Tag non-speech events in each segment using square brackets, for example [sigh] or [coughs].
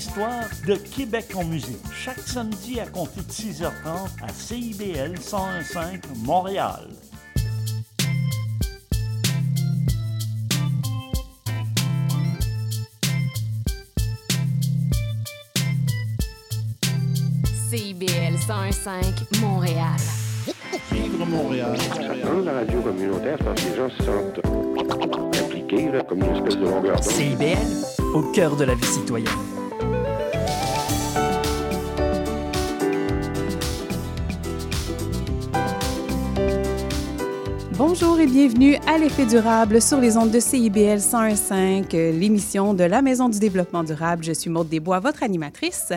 histoire de Québec en musique. Chaque samedi à compter de 6h30 à CIBL 101.5 Montréal. CIBL 101.5 Montréal. Vivre Montréal. Dans la radio communautaire, parce que les gens se sentent impliqués, là, comme une espèce de longueur d'onde. CIBL, au cœur de la vie citoyenne. Bonjour et bienvenue à l'effet durable sur les ondes de CIBL 101.5, euh, l'émission de la Maison du développement durable. Je suis Maude Desbois, votre animatrice.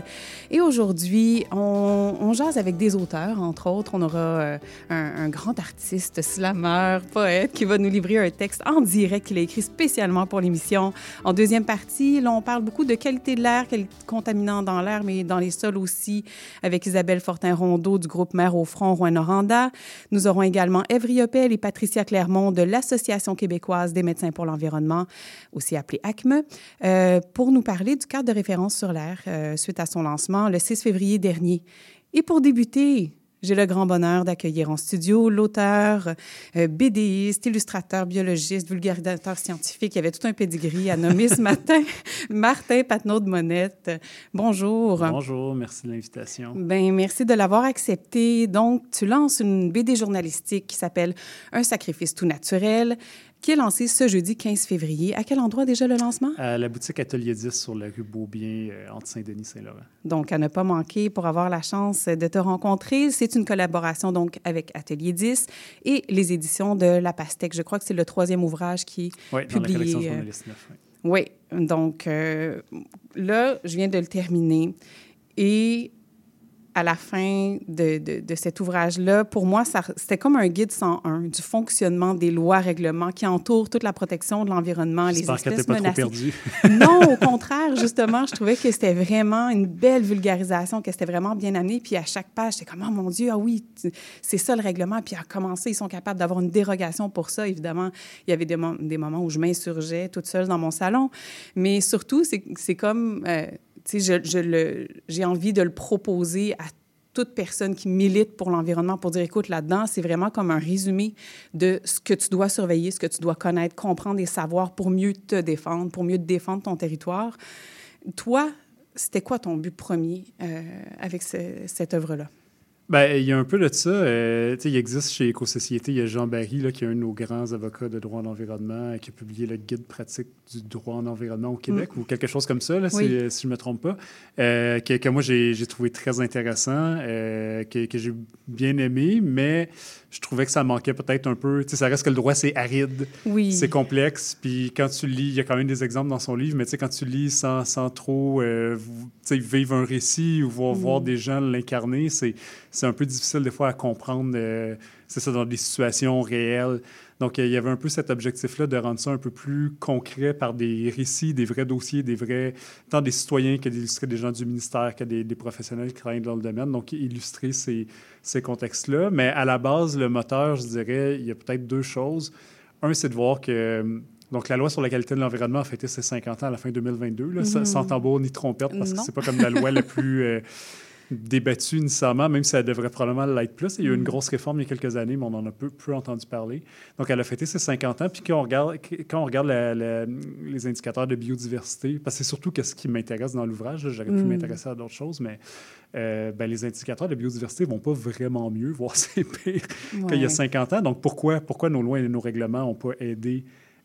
Et aujourd'hui, on, jase avec des auteurs, entre autres. On aura euh, un, grand artiste, slammer, poète, qui va nous livrer un texte en direct qu'il a écrit spécialement pour l'émission. En deuxième partie, là, on parle beaucoup de qualité de l'air, qualité contaminant dans l'air, mais dans les sols aussi, avec Isabelle Fortin-Rondeau du groupe Mère au front, Rouen-Noranda. Nous aurons également Evry Riopel et Patricia Clermont de l'Association québécoise des médecins pour l'environnement, aussi appelée ACME, euh, pour nous parler du cadre de référence sur l'air euh, suite à son lancement le 6 février dernier. Et pour débuter, j'ai le grand bonheur d'accueillir en studio l'auteur, euh, BDiste, illustrateur, biologiste, vulgarisateur scientifique. Il y avait tout un pedigree à nommer ce [laughs] matin. Martin Patnaud de Monette. Bonjour. Bonjour, merci de l'invitation. Ben, merci de l'avoir accepté. Donc, tu lances une BD journalistique qui s'appelle Un sacrifice tout naturel, qui est lancée ce jeudi 15 février? À quel endroit déjà le lancement? À la boutique Atelier 10 sur la rue Beaubien, euh, entre Saint-Denis et Saint-Laurent. Donc, à ne pas manquer pour avoir la chance de te rencontrer. C'est une collaboration donc avec Atelier 10 et les éditions de La Pastèque. Je crois que c'est le troisième ouvrage qui est Oui, dans la collection publié. euh, journaliste 9. oui. Oui, donc euh, là, je viens de le terminer. Et à la fin de, de- de cet ouvrage-là, pour moi, c'était comme un guide 101 du fonctionnement des lois, règlements qui entourent toute la protection de l'environnement, les espèces pas trop menacées. perdu. [laughs] Non, au contraire, justement, je trouvais que c'était vraiment une belle vulgarisation, que c'était vraiment bien amené. Puis à chaque page, j'étais comme, oh mon Dieu, ah oui, c'est ça le règlement. Puis à commencer, ils sont capables d'avoir une dérogation pour ça. Évidemment, il y avait des, mo- des moments où je m'insurgeais toute seule dans mon salon. Mais surtout, c'est c'est comme, euh, je, j'ai envie de le proposer à toute personne qui milite pour l'environnement pour dire, écoute, là-dedans, c'est vraiment comme un résumé de ce que tu dois surveiller, ce que tu dois connaître, comprendre et savoir pour mieux te défendre, pour mieux défendre ton territoire. Toi, c'était quoi ton but premier euh, avec ce- cette œuvre-là? Ben, il y a un peu de ça. euh, il existe chez Éco-Société, il y a Jean Barry, là, qui est un de nos grands avocats de droit en environnement, qui a publié le guide pratique du droit en environnement au Québec, ou quelque chose comme ça, là, si, Oui. si je ne me trompe pas, euh, que, que moi, j'ai j'ai trouvé très intéressant, euh, que, que j'ai bien aimé, mais je trouvais que ça manquait peut-être un peu. Tu sais, ça reste que le droit, c'est aride. Oui. C'est complexe, puis quand tu lis, il y a quand même des exemples dans son livre, mais tu sais, quand tu lis sans, sans trop euh, vivre un récit ou voir, voir des gens l'incarner, c'est c'est un peu difficile des fois à comprendre, euh, c'est ça, dans des situations réelles. Donc, il y avait un peu cet objectif-là de rendre ça un peu plus concret par des récits, des vrais dossiers, des vrais, tant des citoyens que d'illustrer des gens du ministère, que des, des professionnels qui travaillent dans le domaine. Donc, illustrer ces, ces contextes-là. Mais à la base, le moteur, je dirais, il y a peut-être deux choses. Un, c'est de voir que donc, la loi sur la qualité de l'environnement a fêté ses 50 ans à la fin 2022, là, sans- sans tambour ni trompette, parce Non. que c'est pas comme la loi la plus euh, débattue nécessairement, même si elle devrait probablement l'être plus. Il y a eu une grosse réforme il y a quelques années, mais on en a peu, peu entendu parler. Donc, elle a fêté ses 50 ans. Puis quand on regarde, quand on regarde la- la- les indicateurs de biodiversité, parce que c'est surtout ce qui m'intéresse dans l'ouvrage, j'aurais pu Mm. m'intéresser à d'autres choses, mais euh, ben, les indicateurs de biodiversité vont pas vraiment mieux, [laughs] voire c'est pire qu'il y a 50 ans. Donc, pourquoi, pourquoi nos lois et nos règlements n'ont pas aidé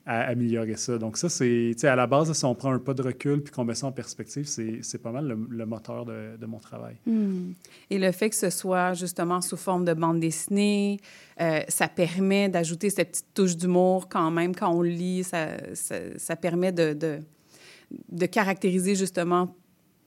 à améliorer ça? Donc, ça, c'est, à la base, si on prend un pas de recul puis qu'on met ça en perspective, c'est, pas mal le, moteur de, mon travail. Hmm. Et le fait que ce soit justement sous forme de bande dessinée, euh, ça permet d'ajouter cette petite touche d'humour quand même quand on lit. Ça, ça, permet de, de caractériser justement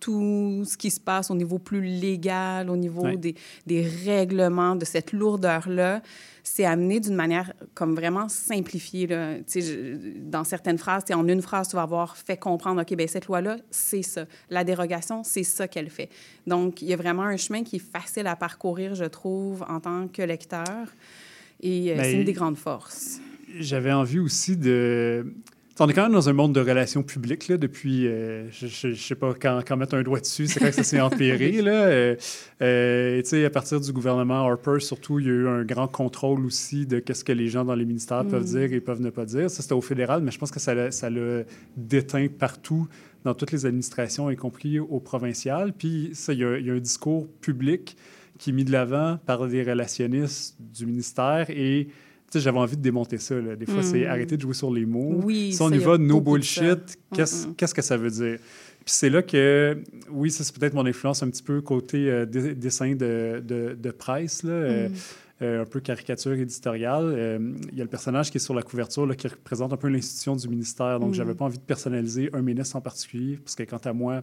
tout ce qui se passe au niveau plus légal, au niveau Ouais. des, des règlements, de cette lourdeur-là. C'est amené d'une manière comme vraiment simplifiée. Là. Je- dans certaines phrases, en une phrase, tu vas avoir fait comprendre, OK, bien, cette loi-là, c'est ça. La dérogation, c'est ça qu'elle fait. Donc, il y a vraiment un chemin qui est facile à parcourir, je trouve, en tant que lecteur. Et euh, c'est une des grandes forces. J'avais envie aussi de, On est quand même dans un monde de relations publiques là, depuis, euh, je ne sais pas quand, quand, mettre un doigt dessus, c'est quand que ça s'est empiré. [laughs] Là. Euh, euh, à partir du gouvernement Harper, surtout, il y a eu un grand contrôle aussi de qu'est-ce que les gens dans les ministères peuvent Mm. dire et peuvent ne pas dire. Ça, c'était au fédéral, mais je pense que ça l'a, ça l'a déteint partout dans toutes les administrations, y compris au provincial. Puis ça, il y, a, il y a un discours public qui est mis de l'avant par des relationnistes du ministère et j'avais envie de démonter ça. Là. Des fois, Mm. c'est arrêter de jouer sur les mots. Oui, si on y va no de bullshit, qu'est-ce que ça veut dire? Puis c'est là que, oui, ça c'est peut-être mon influence un petit peu côté euh, dessin de, de, de presse, là, euh, Mm. euh, un peu caricature éditoriale. Il y a le personnage qui est sur la couverture là, qui représente un peu l'institution du ministère. Donc, Mm. j'avais pas envie de personnaliser un ministre en particulier, parce que quant à moi,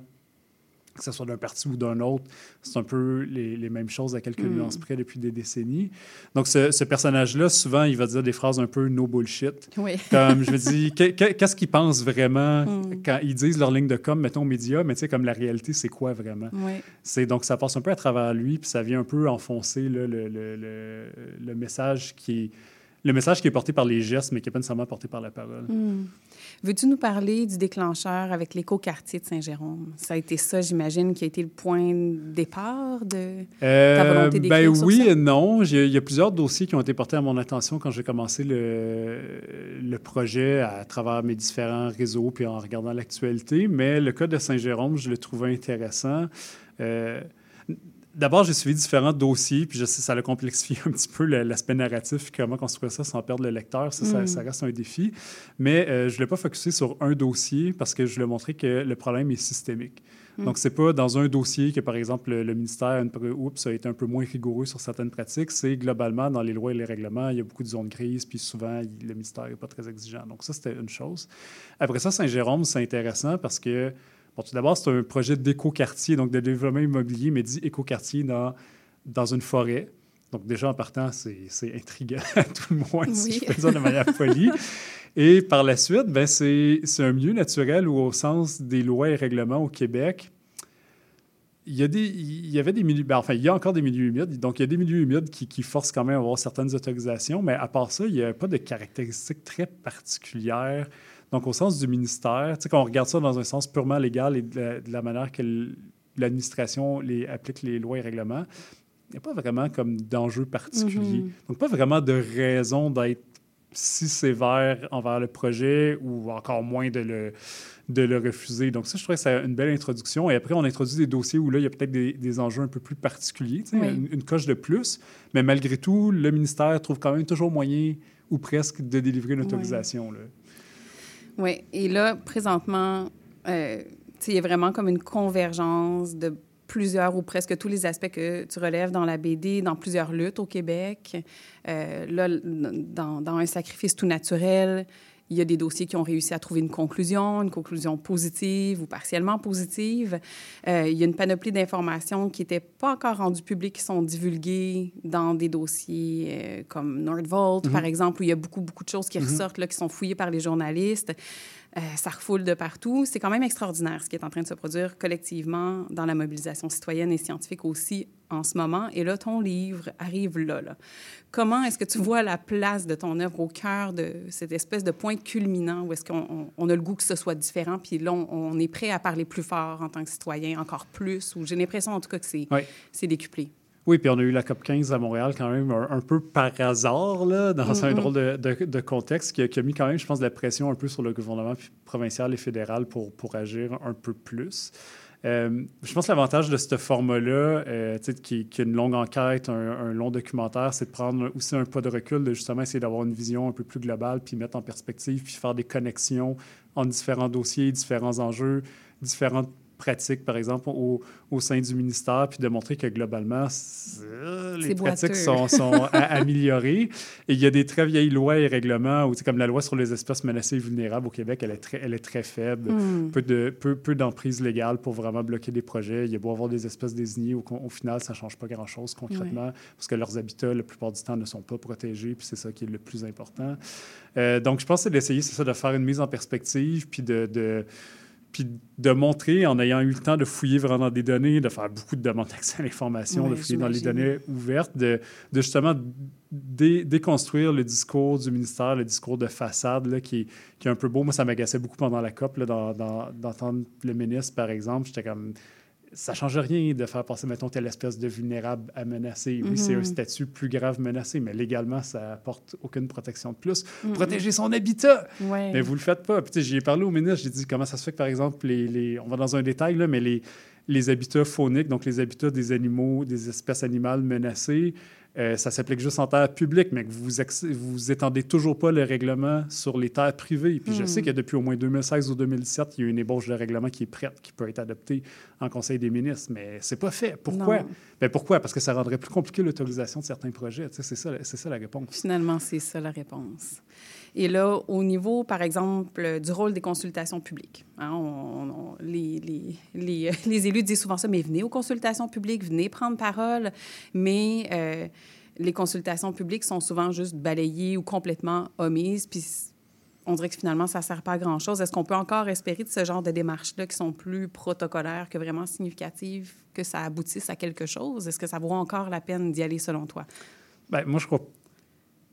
que ce soit d'un parti ou d'un autre, c'est un peu les, les mêmes choses à quelques Mm. nuances près depuis des décennies. Donc, ce, ce personnage-là, souvent, il va dire des phrases un peu no bullshit. Oui. Comme je me dis, que- que- qu'est-ce qu'ils pensent vraiment Mm. quand ils disent leur ligne de com, mettons, aux médias, mais tu sais, comme la réalité, c'est quoi vraiment? Oui. C'est donc ça passe un peu à travers lui, puis ça vient un peu enfoncer là, le, le- le- le message qui est le message qui est porté par les gestes, mais qui n'est pas nécessairement porté par la parole. Hmm. Veux-tu nous parler du déclencheur avec l'éco-quartier de Saint-Jérôme? Ça a été ça, j'imagine, qui a été le point de départ de... Euh, volonté ben d'écrire sur oui ça? et non. Il y a plusieurs dossiers qui ont été portés à mon attention quand j'ai commencé le, le projet à travers mes différents réseaux puis en regardant l'actualité. Mais le cas de Saint-Jérôme, je le trouvais intéressant. Euh, D'abord, j'ai suivi différents dossiers, puis je sais, ça a complexifié [laughs] un petit peu l'aspect narratif, comment construire ça sans perdre le lecteur. Ça, Mm. ça reste un défi. Mais euh, je ne voulais pas focuser sur un dossier parce que je voulais montrer que le problème est systémique. Mm. Donc, c'est pas dans un dossier que, par exemple, le, le ministère oups, a été un peu moins rigoureux sur certaines pratiques. C'est globalement, dans les lois et les règlements, il y a beaucoup de zones grises, puis souvent, il- le ministère n'est pas très exigeant. Donc, ça, c'était une chose. Après ça, Saint-Jérôme, c'est intéressant parce que, bon, tout d'abord, c'est un projet d'éco-quartier, donc de développement immobilier, mais dit éco-quartier dans, dans une forêt. Donc, déjà, en partant, c'est intriguant, [laughs] à tout le moins, si je peux dire de manière polie. Et par la suite, ben, c'est c'est un milieu naturel où, au sens des lois et règlements au Québec, il y, a des, il y avait des milieux, ben, enfin, il y a encore des milieux humides. Donc, il y a des milieux humides qui, qui forcent quand même à avoir certaines autorisations, mais à part ça, il n'y a pas de caractéristiques très particulières. Donc, au sens du ministère, tu sais, quand on regarde ça dans un sens purement légal et de la, de la manière que l'administration les, applique les lois et règlements, il n'y a pas vraiment comme d'enjeu particulier. Mhm. Donc, pas vraiment de raison d'être si sévère envers le projet ou encore moins de le, de le refuser. Donc, ça, je trouvais que c'est une belle introduction. Et après, on introduit des dossiers où là, il y a peut-être des, des enjeux un peu plus particuliers, Oui. une, une coche de plus. Mais malgré tout, le ministère trouve quand même toujours moyen ou presque de délivrer une Oui. autorisation. là. Oui. Et là, présentement, euh, il y a vraiment comme une convergence de plusieurs ou presque tous les aspects que tu relèves dans la BD, dans plusieurs luttes au Québec. Euh, là, dans Un sacrifice tout naturel, il y a des dossiers qui ont réussi à trouver une conclusion, une conclusion positive ou partiellement positive. Euh, il y a une panoplie d'informations qui n'étaient pas encore rendues publiques, qui sont divulguées dans des dossiers euh, comme Nordvolt, par exemple, où il y a beaucoup, beaucoup de choses qui ressortent, là, qui sont fouillées par les journalistes. Euh, ça refoule de partout. C'est quand même extraordinaire ce qui est en train de se produire collectivement dans la mobilisation citoyenne et scientifique aussi en ce moment. Et là, ton livre arrive là. là. Comment est-ce que tu vois la place de ton œuvre au cœur de cette espèce de point culminant où est-ce qu'on on- on a le goût que ce soit différent, puis là, on, on est prêt à parler plus fort en tant que citoyen, encore plus, ou j'ai l'impression en tout cas que c'est Oui. c'est décuplé. Oui, puis on a eu la COP 15 à Montréal quand même un, un peu par hasard, là, dans un drôle de, de- de contexte qui a, qui a mis quand même, je pense, de la pression un peu sur le gouvernement provincial et fédéral pour, pour agir un peu plus. Euh, je pense que l'avantage de ce format-là, euh, qui, qui est une longue enquête, un, long documentaire, c'est de prendre aussi un pas de recul, de justement essayer d'avoir une vision un peu plus globale, puis mettre en perspective, puis faire des connexions entre différents dossiers, différents enjeux, différentes pratiques, par exemple, au, au sein du ministère, puis de montrer que globalement, c'est- les pratiques boiteux. sont, sont [laughs] améliorées. Et il y a des très vieilles lois et règlements, où, comme la loi sur les espèces menacées et vulnérables au Québec, elle est très, elle est très faible. Hmm. Peu de peu, peu d'emprise légale pour vraiment bloquer des projets. Il y a beau avoir des espèces désignées, au, au final, ça ne change pas grand-chose concrètement, parce que leurs habitats, la plupart du temps, ne sont pas protégés, puis c'est ça qui est le plus important. Euh, donc, je pense que c'est d'essayer, c'est ça, de faire une mise en perspective, puis de, de puis de montrer, en ayant eu le temps de fouiller vraiment dans des données, de faire beaucoup de demandes d'accès à l'information, de fouiller dans les données ouvertes, de, de justement dé- déconstruire le discours du ministère, le discours de façade là, qui, qui est un peu beau. Moi, ça m'agaçait beaucoup pendant la COP, là, dans- dans- d'entendre le ministre, par exemple. J'étais comme ça change rien de faire passer, mettons, telle espèce de vulnérable à menacer. Oui, c'est un statut plus grave menacé, mais légalement, ça apporte aucune protection de plus. Protéger son habitat! Ouais. Mais vous le faites pas. Puis, j'y ai parlé au ministre, j'ai dit comment ça se fait que, par exemple, les, les- on va dans un détail, là, mais les, les habitats fauniques, donc les habitats des animaux, des espèces animales menacées, euh, ça s'applique juste en terre publique, mais que vous, vous étendez toujours pas le règlement sur les terres privées. Puis je sais que depuis au moins 2016 ou 2017, il y a une ébauche de règlement qui est prête, qui peut être adoptée en Conseil des ministres, mais c'est pas fait. Pourquoi? Ben pourquoi? Parce que ça rendrait plus compliqué l'autorisation de certains projets. C'est ça, c'est ça la réponse. Finalement, c'est ça la réponse. Et là, au niveau, par exemple, du rôle des consultations publiques, hein, on- [laughs] les, élus disent souvent ça, mais venez aux consultations publiques, venez prendre parole, mais euh, les consultations publiques sont souvent juste balayées ou complètement omises, puis on dirait que finalement, ça ne sert pas à grand-chose. Est-ce qu'on peut encore espérer de ce genre de démarches-là qui sont plus protocolaires que vraiment significatives, que ça aboutisse à quelque chose? Est-ce que ça vaut encore la peine d'y aller selon toi? Ben, moi, je crois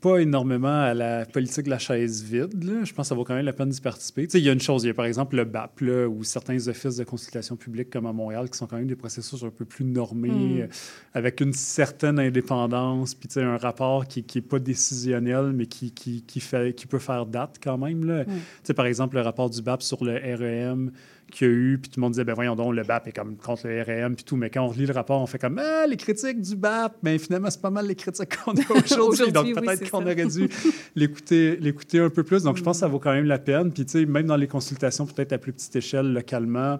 pas énormément à la politique de la chaise vide. là. Je pense que ça vaut quand même la peine d'y participer. Il y a une chose, il y a par exemple le BAP, là, ou certains offices de consultation publique comme à Montréal, qui sont quand même des processus un peu plus normés, euh, avec une certaine indépendance, puis un rapport qui n'est pas décisionnel, mais qui, qui, qui, fait, qui peut faire date quand même. Là. Sais, par exemple, le rapport du BAP sur le REM qu'il y a eu, puis tout le monde disait, ben voyons donc, le BAP est comme contre le REM, puis tout. Mais quand on relit le rapport, on fait comme, ah, les critiques du BAP, mais finalement, c'est pas mal les critiques qu'on a [laughs] aujourd'hui. Donc peut-être qu'on aurait dû [laughs] l'écouter, l'écouter un peu plus. Donc je pense que ça vaut quand même la peine. Puis tu sais, même dans les consultations, peut-être à plus petite échelle, localement,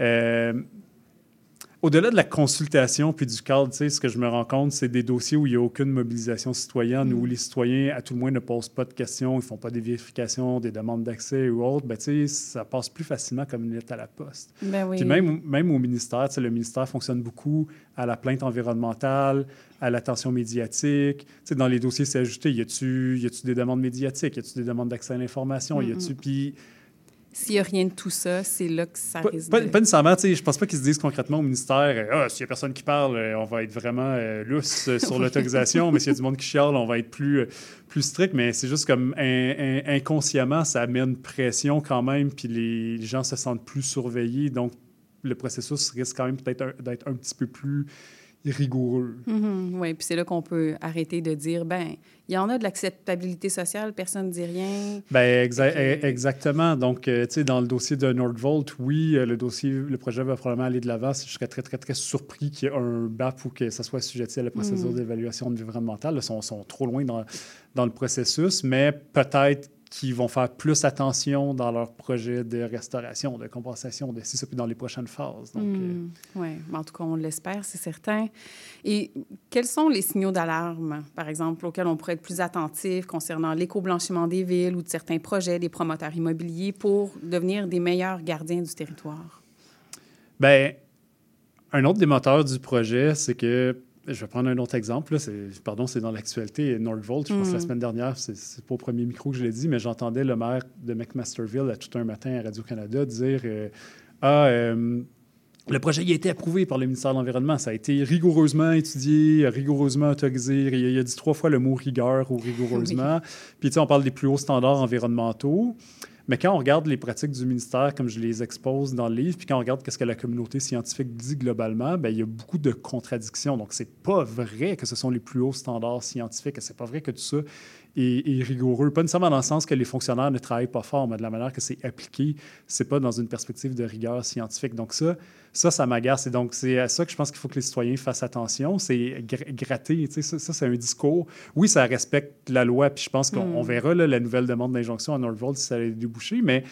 euh, au-delà de la consultation puis du cadre, ce que je me rends compte, c'est des dossiers où il n'y a aucune mobilisation citoyenne, où les citoyens, à tout le moins, ne posent pas de questions, ils ne font pas des vérifications, des demandes d'accès ou autres. Ben, ça passe plus facilement comme une lettre à la poste. Ben oui. Puis même, même au ministère, le ministère fonctionne beaucoup à la plainte environnementale, à l'attention médiatique. Tu sais, dans les dossiers, c'est ajouté, y a-tu des demandes médiatiques, y a-tu des demandes d'accès à l'information, y a-tu... Puis S'il n'y a rien de tout ça, c'est là que ça pas, risque pas, de... pas nécessairement, tu sais, je pense pas qu'ils se disent concrètement au ministère, ah, s'il y a personne qui parle, euh, on va être vraiment euh, lousse euh, sur [laughs] l'autorisation, mais s'il y a du monde qui chiale, on va être plus, euh, plus strict, mais c'est juste comme in- in- inconsciemment, ça une pression quand même, puis les, les gens se sentent plus surveillés, donc le processus risque quand même peut-être d'être un petit peu plus rigoureux. oui, puis c'est là qu'on peut arrêter de dire, ben, il y en a de l'acceptabilité sociale, personne ne dit rien. Ben, exa- e- exactement. Donc, euh, tu sais, dans le dossier de Nordvolt, oui, euh, le dossier, le projet va probablement aller de l'avant. Je serais très, très, très surpris qu'il y ait un BAP ou que ça soit assujetti à la procédure d'évaluation environnementale. Ils sont, sont trop loin dans, dans le processus, mais peut-être qu'ils vont faire plus attention dans leur projet de restauration, de compensation, de si ça, puis dans les prochaines phases. Donc, euh, Oui, en tout cas, on l'espère, c'est certain. Et quels sont les signaux d'alarme, par exemple, auxquels on pourrait être plus attentif concernant l'éco-blanchiment des villes ou de certains projets des promoteurs immobiliers pour devenir des meilleurs gardiens du territoire? Ben, un autre des moteurs du projet, c'est que, je vais prendre un autre exemple, là, c'est- pardon, c'est dans l'actualité, Nordvolt, je pense que la semaine dernière, c'est- pas au premier micro que je l'ai dit, mais j'entendais le maire de McMasterville à tout un matin à Radio-Canada dire euh, Ah, euh, le projet il a été approuvé par le ministère de l'Environnement. Ça a été rigoureusement étudié, rigoureusement autorisé. Il a dit trois fois le mot rigueur ou rigoureusement. [laughs] Puis, tu sais, on parle des plus hauts standards environnementaux. Mais quand on regarde les pratiques du ministère, comme je les expose dans le livre, puis quand on regarde ce que la communauté scientifique dit globalement, bien, il y a beaucoup de contradictions. Donc, c'est pas vrai que ce sont les plus hauts standards scientifiques. C'est pas vrai que tout ça est rigoureux. Pas nécessairement dans le sens que les fonctionnaires ne travaillent pas fort, mais de la manière que c'est appliqué, c'est pas dans une perspective de rigueur scientifique. Donc, ça, ça, ça m'agace. Et donc, c'est à ça que je pense qu'il faut que les citoyens fassent attention. C'est gr- gratter. Tu sais, ça, ça, c'est un discours. Oui, ça respecte la loi. Puis je pense qu'on on verra là, la nouvelle demande d'injonction à Northvolt si ça allait déboucher. Mais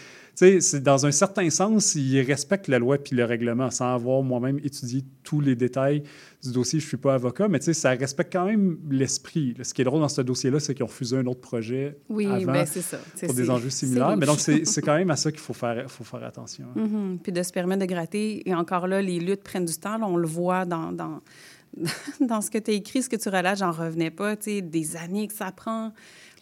c'est dans un certain sens, ils respectent la loi puis le règlement sans avoir moi-même étudié tous les détails du dossier. Je ne suis pas avocat, mais tu sais, ça respecte quand même l'esprit. Ce qui est drôle dans ce dossier-là, c'est qu'ils ont refusé un autre projet Oui, avant ben c'est ça. Pour des enjeux similaires. Mais donc, c'est quand même à ça qu'il faut faire, faut faire attention. hein. Mhm. Puis de se permettre de gratter. Et encore là, les luttes prennent du temps. Là, on le voit dans, dans, [laughs] dans ce que tu as écrit, ce que tu relates, j'en revenais pas. Tu sais, des années que ça prend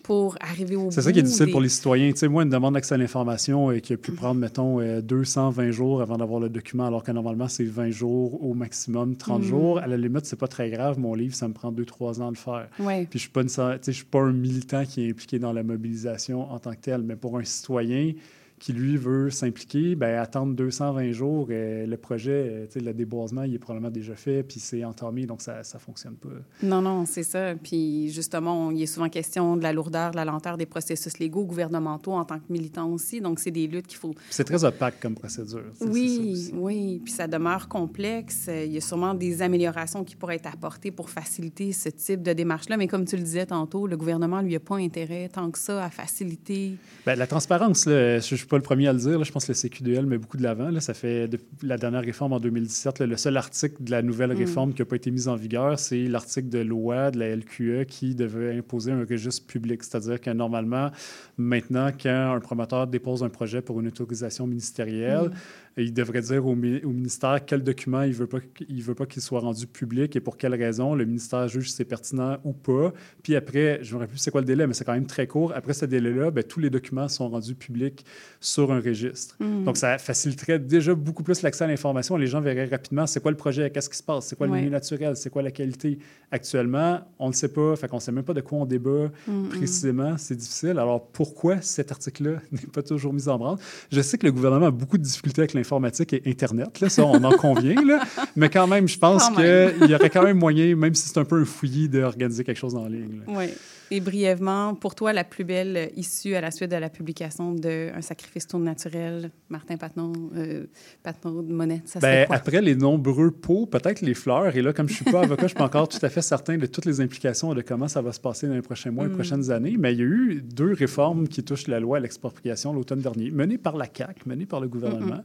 pour arriver au bout. C'est ça qui est difficile des- pour les citoyens. Tu sais, moi, une demande d'accès à l'information euh, qui a pu prendre, mettons, euh, 220 jours avant d'avoir le document, alors que normalement, c'est 20 jours au maximum, 30 Mm. jours. À la limite, c'est pas très grave. Mon livre, ça me prend 2-3 ans de le faire. Ouais. Puis je suis pas une- tu sais, je suis pas un militant qui est impliqué dans la mobilisation en tant que tel, mais pour un citoyen qui, lui, veut s'impliquer, ben, attendre 220 jours, euh, le projet, euh, le déboisement, il est probablement déjà fait, puis c'est entamé, donc ça ne fonctionne pas. Non, non, c'est ça. Puis justement, on- il est souvent question de la lourdeur, de la lenteur des processus légaux, gouvernementaux en tant que militant aussi. Donc, c'est des luttes qu'il faut C'est très opaque comme procédure. Oui, oui. Puis ça demeure complexe. Il y a sûrement des améliorations qui pourraient être apportées pour faciliter ce type de démarche-là. Mais comme tu le disais tantôt, le gouvernement, lui, a pas intérêt tant que ça à faciliter. Ben, la transparence, là, je ne suis pas le premier à le dire. là, je pense que le CQDL met beaucoup de l'avant. Ça fait depuis la dernière réforme en 2017. là, le seul article de la nouvelle Mm. réforme qui n'a pas été mis en vigueur, c'est l'article de loi de la LQE qui devait imposer un registre public. C'est-à-dire que normalement, maintenant, quand un promoteur dépose un projet pour une autorisation ministérielle, il devrait dire au, mi- au ministère quel document il ne veut pas qu'il veut pas qu'il soit rendu public et pour quelle raison. Le ministère juge si c'est pertinent ou pas. Puis après, je ne me rappelle plus c'est quoi le délai, mais c'est quand même très court. Après ce délai-là, ben, tous les documents sont rendus publics sur un registre. Donc, ça faciliterait déjà beaucoup plus l'accès à l'information. Les gens verraient rapidement c'est quoi le projet, qu'est-ce qui se passe, c'est quoi le Ouais. milieu naturel, c'est quoi la qualité. Actuellement, on ne sait pas, fait qu'on ne sait même pas de quoi on débat précisément. C'est difficile. Alors, pourquoi cet article-là [laughs] n'est pas toujours mis en branle? Je sais que le gouvernement a beaucoup de difficultés avec l'informatique et Internet, là, ça, on en convient, là. mais quand même, je pense qu'il y aurait quand même moyen, même si c'est un peu un fouillis, d'organiser quelque chose en ligne. là. Oui. Et brièvement, pour toi, la plus belle issue à la suite de la publication de Un sacrifice tourne naturel, Martin Patnaud, euh, Patnaud de Monette, ça quoi? après les nombreux pots, peut-être les fleurs. Et là, comme je ne suis pas avocat, je ne suis pas encore tout à fait certain de toutes les implications et de comment ça va se passer dans les prochains mois et les Mm. prochaines années. Mais il y a eu deux réformes qui touchent la loi à l'expropriation l'automne dernier, menées par la CAQ, menées par le gouvernement.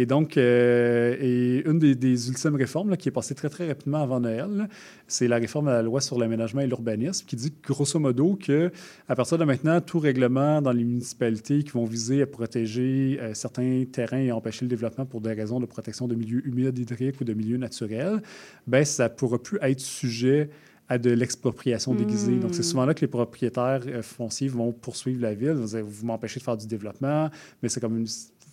Et donc, euh, une des, ultimes réformes qui est passée très, très rapidement avant Noël, c'est la réforme à la loi sur l'aménagement et l'urbanisme qui dit grosso modo que à partir de maintenant, tout règlement dans les municipalités qui vont viser à protéger euh, certains terrains et empêcher le développement pour des raisons de protection de milieux humides, hydriques ou de milieux naturels, ben ça ne pourra plus être sujet à de l'expropriation déguisée. Donc, c'est souvent là que les propriétaires euh, fonciers vont poursuivre la ville. Dire, Vous m'empêchez de faire du développement, mais c'est comme une...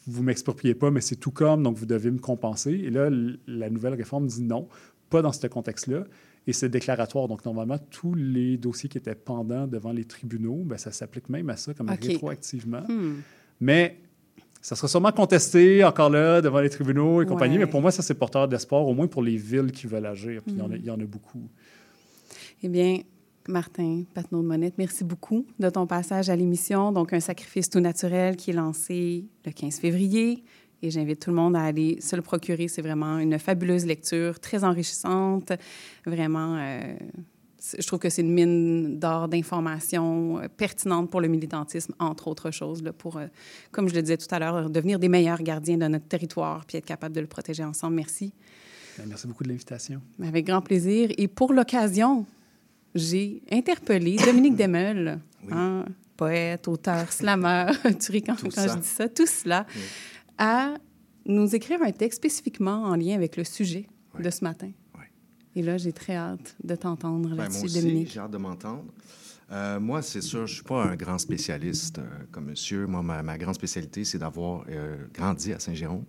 Vous m'expropriez pas, mais c'est tout comme, donc vous devez me compenser. Et là, la nouvelle réforme dit non, pas dans ce contexte-là. Et c'est déclaratoire. Donc, normalement, tous les dossiers qui étaient pendants devant les tribunaux, ben, ça s'applique même à ça comme OK. rétroactivement. Hmm. Mais ça sera sûrement contesté encore là devant les tribunaux et compagnie. Mais pour moi, ça, c'est porteur d'espoir, au moins pour les villes qui veulent agir. Puis il y en a- il y en a beaucoup. Eh bien, Martin Patnaud de Monette, merci beaucoup de ton passage à l'émission. Donc, un sacrifice tout naturel qui est lancé le 15 février. Et j'invite tout le monde à aller se le procurer. C'est vraiment une fabuleuse lecture, très enrichissante. Vraiment, euh, je trouve que c'est une mine d'or d'informations euh, pertinentes pour le militantisme, entre autres choses, là, pour, euh, comme je le disais tout à l'heure, devenir des meilleurs gardiens de notre territoire puis être capable de le protéger ensemble. Merci. Merci beaucoup de l'invitation. Avec grand plaisir. Et pour l'occasion, j'ai interpellé Dominique [coughs] Demeul, hein, poète, auteur, [coughs] slammer, [laughs] tu ris quand, quand je dis ça, tout cela, à nous écrire un texte spécifiquement en lien avec le sujet de ce matin. Et là, j'ai très hâte de t'entendre Ben, là-dessus, Dominique. j'ai hâte de m'entendre. Euh, moi, c'est sûr, je ne suis pas un grand spécialiste euh, comme monsieur. Moi, ma, ma grande spécialité, c'est d'avoir euh, grandi à Saint-Jérôme.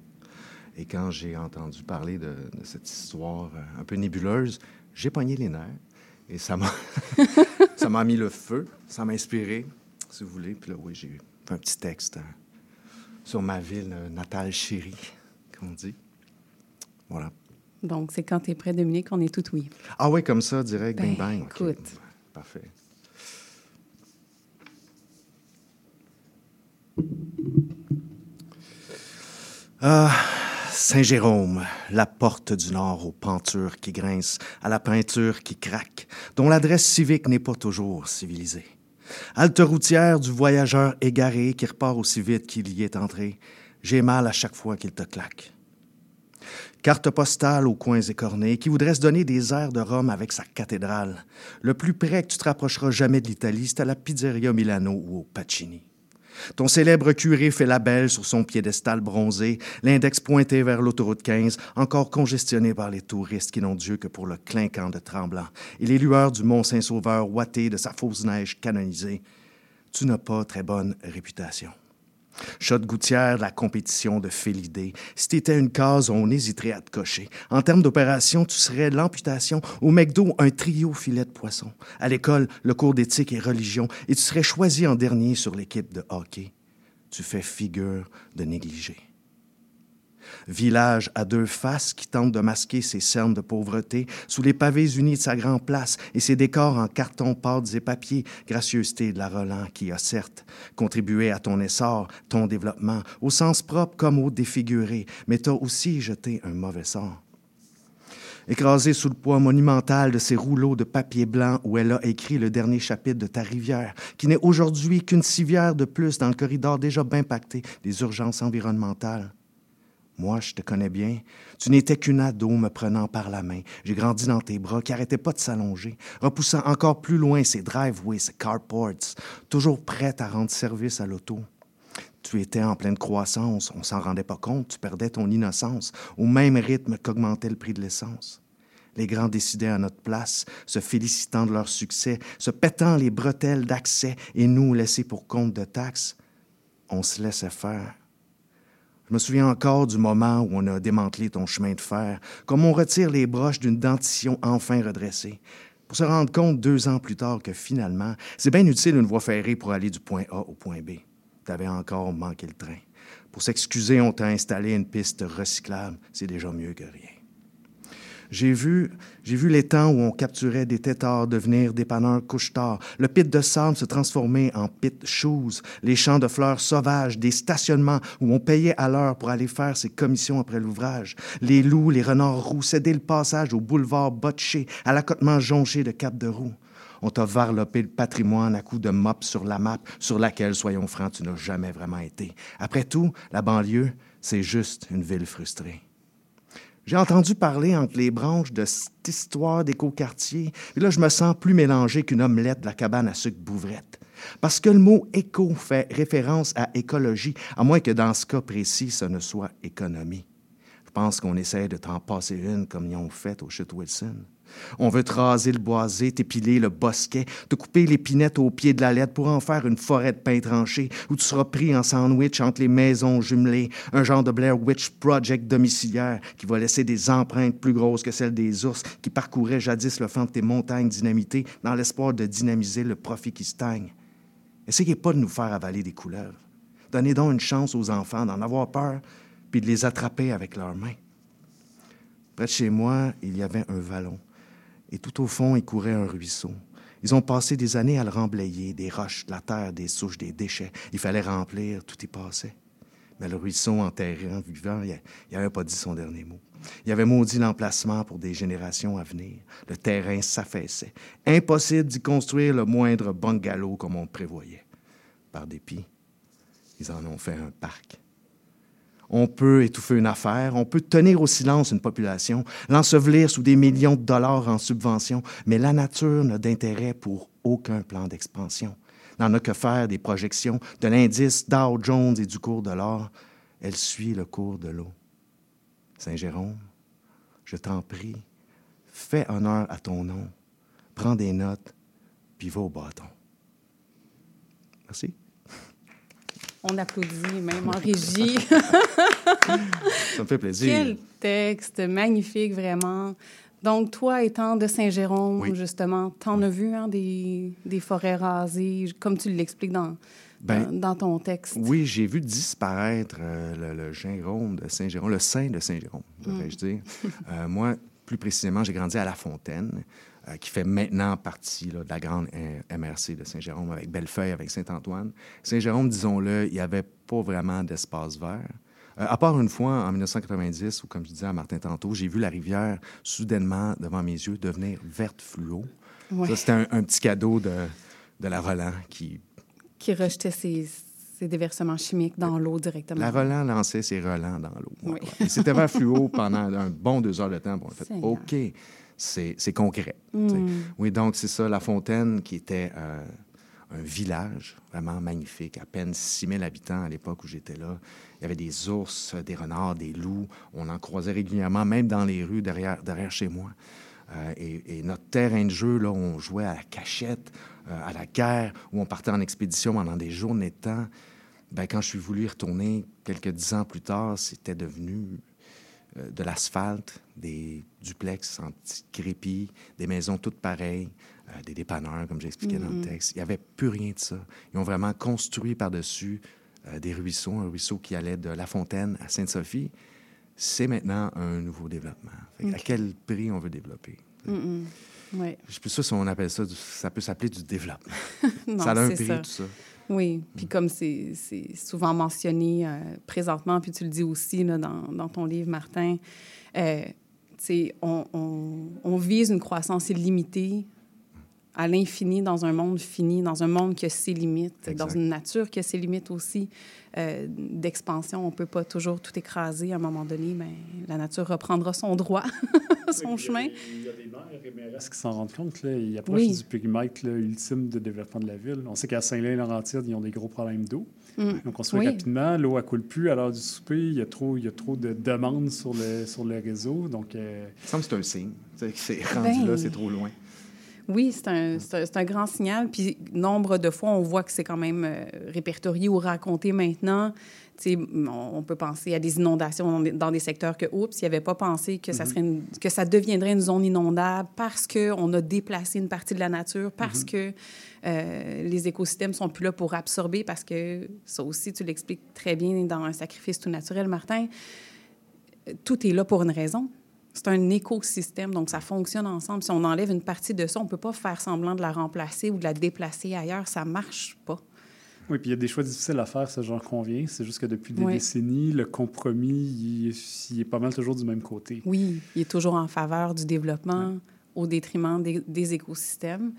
Et quand j'ai entendu parler de, de cette histoire un peu nébuleuse, j'ai pogné les nerfs. Et ça m'a [laughs] ça m'a mis le feu. Ça m'a inspiré, si vous voulez. Puis là, oui, j'ai fait un petit texte euh, sur ma ville euh, natale chérie, comme on dit. Voilà. Donc, c'est quand tu es prêt, Dominique, on est tout oui. Ah oui, comme ça, direct, Ben, bing bang. OK. écoute. Parfait. Ah, Saint-Jérôme, la porte du Nord aux pentures qui grincent, à la peinture qui craque, dont l'adresse civique n'est pas toujours civilisée. Halte routière du voyageur égaré qui repart aussi vite qu'il y est entré. J'ai mal à chaque fois qu'il te claque. Carte postale aux coins écornés qui voudrait se donner des airs de Rome avec sa cathédrale. Le plus près que tu te rapprocheras jamais de l'Italie, c'est à la Pizzeria Milano ou au Pacini. Ton célèbre curé fait la belle sur son piédestal bronzé, l'index pointé vers l'autoroute 15, encore congestionné par les touristes qui n'ont Dieu que pour le clinquant de Tremblant, et les lueurs du Mont Saint-Sauveur ouaté de sa fausse neige canonisée. tu n'as pas très bonne réputation. Shot gouttière la compétition de félidé. Si t'étais une case, on hésiterait à te cocher. En termes d'opération, tu serais l'amputation. Au McDo, un trio filet de poisson. À l'école, le cours d'éthique et religion. Et tu serais choisi en dernier sur l'équipe de hockey. Tu fais figure de négligé. Village à deux faces qui tente de masquer ses cernes de pauvreté sous les pavés unis de sa grande place et ses décors en carton, pâtes et papier, gracieuseté de la Roland qui a certes contribué à ton essor, ton développement, au sens propre comme au défiguré, mais t'as aussi jeté un mauvais sort. Écrasée sous le poids monumental de ces rouleaux de papier blanc où elle a écrit le dernier chapitre de ta rivière, qui n'est aujourd'hui qu'une civière de plus dans le corridor déjà bien pacté des urgences environnementales. Moi, je te connais bien. Tu n'étais qu'une ado me prenant par la main. J'ai grandi dans tes bras qui arrêtaient pas de s'allonger, repoussant encore plus loin ces driveways, ces carports, toujours prêtes à rendre service à l'auto. Tu étais en pleine croissance, on s'en rendait pas compte, tu perdais ton innocence, au même rythme qu'augmentait le prix de l'essence. Les grands décidaient à notre place, se félicitant de leur succès, se pétant les bretelles d'accès, et nous, laissés pour compte de taxes, on se laissait faire. Je me souviens encore du moment où on a démantelé ton chemin de fer, comme on retire les broches d'une dentition enfin redressée, pour se rendre compte deux ans plus tard que finalement, c'est bien utile une voie ferrée pour aller du point A au point B. T'avais encore manqué le train. Pour s'excuser, on t'a installé une piste recyclable. C'est déjà mieux que rien. J'ai vu, j'ai vu les temps où on capturait des têtards devenir dépanneurs couche-tard, le pit de sable se transformer en pit shoes, les champs de fleurs sauvages, des stationnements où on payait à l'heure pour aller faire ses commissions après l'ouvrage, les loups, les renards roux cédaient le passage au boulevard botché, à l'accotement jonché de cap de roue. On t'a varlopé le patrimoine à coups de mop sur la map sur laquelle, soyons francs, tu n'as jamais vraiment été. Après tout, la banlieue, c'est juste une ville frustrée. J'ai entendu parler entre les branches de cette histoire d'éco-quartier. Et là, je me sens plus mélangé qu'une omelette de la cabane à sucre bouvrette. Parce que le mot éco fait référence à écologie, à moins que dans ce cas précis, ce ne soit économie. Je pense qu'on essaie de t'en passer une comme ils ont fait au chute Wilson. On veut te raser le boisé, t'épiler le bosquet, te couper l'épinette au pied de la lettre pour en faire une forêt de pain tranché où tu seras pris en sandwich entre les maisons jumelées, un genre de Blair Witch Project domiciliaire qui va laisser des empreintes plus grosses que celles des ours qui parcouraient jadis le flanc de tes montagnes dynamitées dans l'espoir de dynamiser le profit qui stagne. Essayez pas de nous faire avaler des couleuvres. Donnez donc une chance aux enfants d'en avoir peur puis de les attraper avec leurs mains. Près de chez moi, il y avait un vallon et tout au fond, il courait un ruisseau. Ils ont passé des années à le remblayer, des roches, de la terre, des souches, des déchets. Il fallait remplir, tout y passait. Mais le ruisseau, enterré en vivant, il n'avait pas dit son dernier mot. Il avait maudit l'emplacement pour des générations à venir. Le terrain s'affaissait. Impossible d'y construire le moindre bungalow comme on prévoyait. Par dépit, ils en ont fait un parc. On peut étouffer une affaire, on peut tenir au silence une population, l'ensevelir sous des millions de dollars en subventions, mais la nature n'a d'intérêt pour aucun plan d'expansion. N'en a que faire des projections de l'indice Dow Jones et du cours de l'or. Elle suit le cours de l'eau. Saint-Jérôme, je t'en prie, fais honneur à ton nom, prends des notes, puis va au bâton. Merci. On applaudit, même en [laughs] régie. Ça me fait plaisir. Quel texte magnifique, vraiment. Donc, toi, étant de Saint-Jérôme, Oui. justement, t'en as vu hein, des, des forêts rasées, comme tu l'expliques dans, Ben, dans, ton texte? Oui, j'ai vu disparaître euh, le, le de Saint-Jérôme, le Saint de Saint-Jérôme, devrais-je dire. Euh, moi, plus précisément, j'ai grandi à La Fontaine, euh, qui fait maintenant partie là, de la grande euh, MRC de Saint-Jérôme, avec Bellefeuille, avec Saint-Antoine. Saint-Jérôme, disons-le, il n'y avait pas vraiment d'espace vert. Euh, à part une fois, en 1990, où, comme je disais à Martin tantôt, j'ai vu la rivière soudainement, devant mes yeux, devenir verte fluo. Ouais. Ça, c'était un, un petit cadeau de, de la Roland qui Qui rejetait ses, déversements chimiques dans l'eau directement. La Roland lançait ses relents dans l'eau. Oui. Et c'était vert fluo pendant un bon deux heures de temps. Bon, on a fait Seigneur. OK, c'est concret. sais. Oui, donc c'est ça, La Fontaine, qui était euh, un village vraiment magnifique, à peine 6 000 habitants à l'époque où j'étais là. Il y avait des ours, des renards, des loups. On en croisait régulièrement, même dans les rues derrière, derrière chez moi. Euh, et, et notre terrain de jeu, là, on jouait à la cachette, euh, à la guerre, où on partait en expédition pendant des journées de temps. Ben, quand je suis voulu y retourner quelques dix ans plus tard, c'était devenu euh, de l'asphalte, des duplex en petits des maisons toutes pareilles, euh, des dépanneurs, comme j'expliquais dans le texte. Il n'y avait plus rien de ça. Ils ont vraiment construit par-dessus euh, des ruisseaux, un ruisseau qui allait de La Fontaine à Sainte-Sophie. C'est maintenant un nouveau développement. À quel prix on veut développer? Ouais. Je sais plus ça si on appelle ça, du- ça peut s'appeler du développement. [laughs] Non, ça a un prix, ça. tout ça. Oui, puis comme c'est souvent mentionné euh, présentement, puis tu le dis aussi là, dans, dans ton livre, Martin, euh, on vise une croissance illimitée à l'infini dans un monde fini, dans un monde qui a ses limites, Exact. dans une nature qui a ses limites aussi euh, d'expansion. On ne peut pas toujours tout écraser. À un moment donné, mais la nature reprendra son droit, [laughs] son chemin. Il y a des maires et mairesses qui s'en rendent compte. Là, ils approchent Oui. du périmètre là, ultime de développement de la ville. On sait qu'à Saint-Lin-Laurentide, ils ont des gros problèmes d'eau. Mm. Donc, on se fait Oui. rapidement. L'eau, elle coule plus à l'heure du souper. Il y a trop, il y a trop de demandes sur le, sur le réseau. Donc, euh, Il me semble que c'est un signe. C'est rendu Ben, là, c'est trop loin. Oui, c'est un, c'est un- c'est un grand signal. Puis, nombre de fois, on voit que c'est quand même euh, répertorié ou raconté maintenant. On, peut penser à des inondations dans des, secteurs que, oups, il n'y avait pas pensé que, ça serait une- que ça deviendrait une zone inondable parce qu'on a déplacé une partie de la nature, parce que euh, les écosystèmes sont plus là pour absorber, parce que ça aussi, tu l'expliques très bien dans Un sacrifice tout naturel, Martin. Tout est là pour une raison. C'est un écosystème, donc ça fonctionne ensemble. Si on enlève une partie de ça, on ne peut pas faire semblant de la remplacer ou de la déplacer ailleurs. Ça ne marche pas. oui, puis il y a des choix difficiles à faire, ça, j'en conviens. C'est juste que depuis des Oui. décennies, le compromis, il, est- il est pas mal toujours du même côté. Oui, il est toujours en faveur du développement au détriment des, des écosystèmes.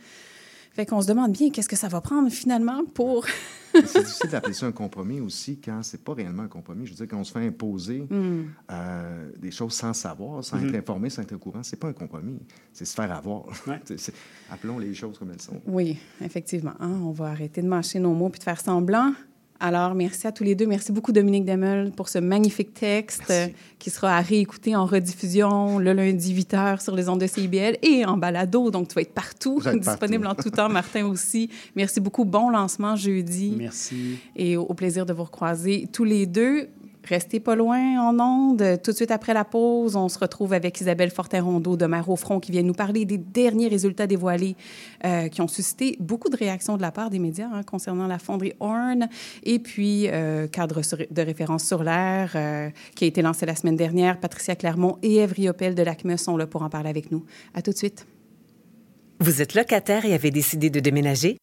Fait qu'on se demande bien qu'est-ce que ça va prendre finalement pour... [laughs] C'est difficile d'appeler ça un compromis aussi quand c'est pas réellement un compromis. Je veux dire, quand on se fait imposer Hmm. euh, des choses sans savoir, sans Mhm. être informé, sans être au courant, c'est pas un compromis. C'est se faire avoir. Ouais. [laughs] C'est- c'est- appelons les choses comme elles sont. Oui, effectivement. hein, on va arrêter de mâcher nos mots puis de faire semblant. Alors, merci à tous les deux. Merci beaucoup, Dominique Demel, pour ce magnifique texte euh, qui sera à réécouter en rediffusion le lundi 8 h sur les ondes de CIBL et en balado. Donc, tu vas être partout, disponible partout. en tout temps. Martin aussi. Merci beaucoup. Bon lancement jeudi. Merci. Et au, au plaisir de vous recroiser tous les deux. Restez pas loin en ondes. Tout de suite après la pause, on se retrouve avec Isabelle Fortin-Rondeau de Mère au Front qui vient nous parler des derniers résultats dévoilés euh, qui ont suscité beaucoup de réactions de la part des médias hein, concernant la fonderie Horn. Et puis, euh, cadre de référence sur l'air euh, qui a été lancé la semaine dernière. Patricia Clermont et Eve Riopel de l'ACME sont là pour en parler avec nous. À tout de suite. Vous êtes locataire et avez décidé de déménager?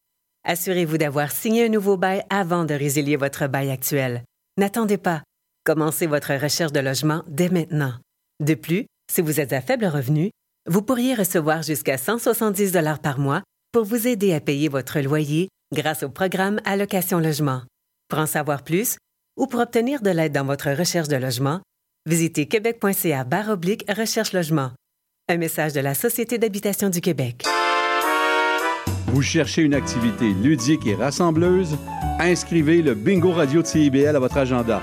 Assurez-vous d'avoir signé un nouveau bail avant de résilier votre bail actuel. N'attendez pas. Commencez votre recherche de logement dès maintenant. De plus, si vous êtes à faible revenu, vous pourriez recevoir jusqu'à 170 dollars par mois pour vous aider à payer votre loyer grâce au programme Allocation Logement. Pour en savoir plus ou pour obtenir de l'aide dans votre recherche de logement, visitez québec.ca oblique recherche logement. Un message de la Société d'habitation du Québec. Vous cherchez une activité ludique et rassembleuse? Inscrivez le Bingo Radio de CIBL à votre agenda.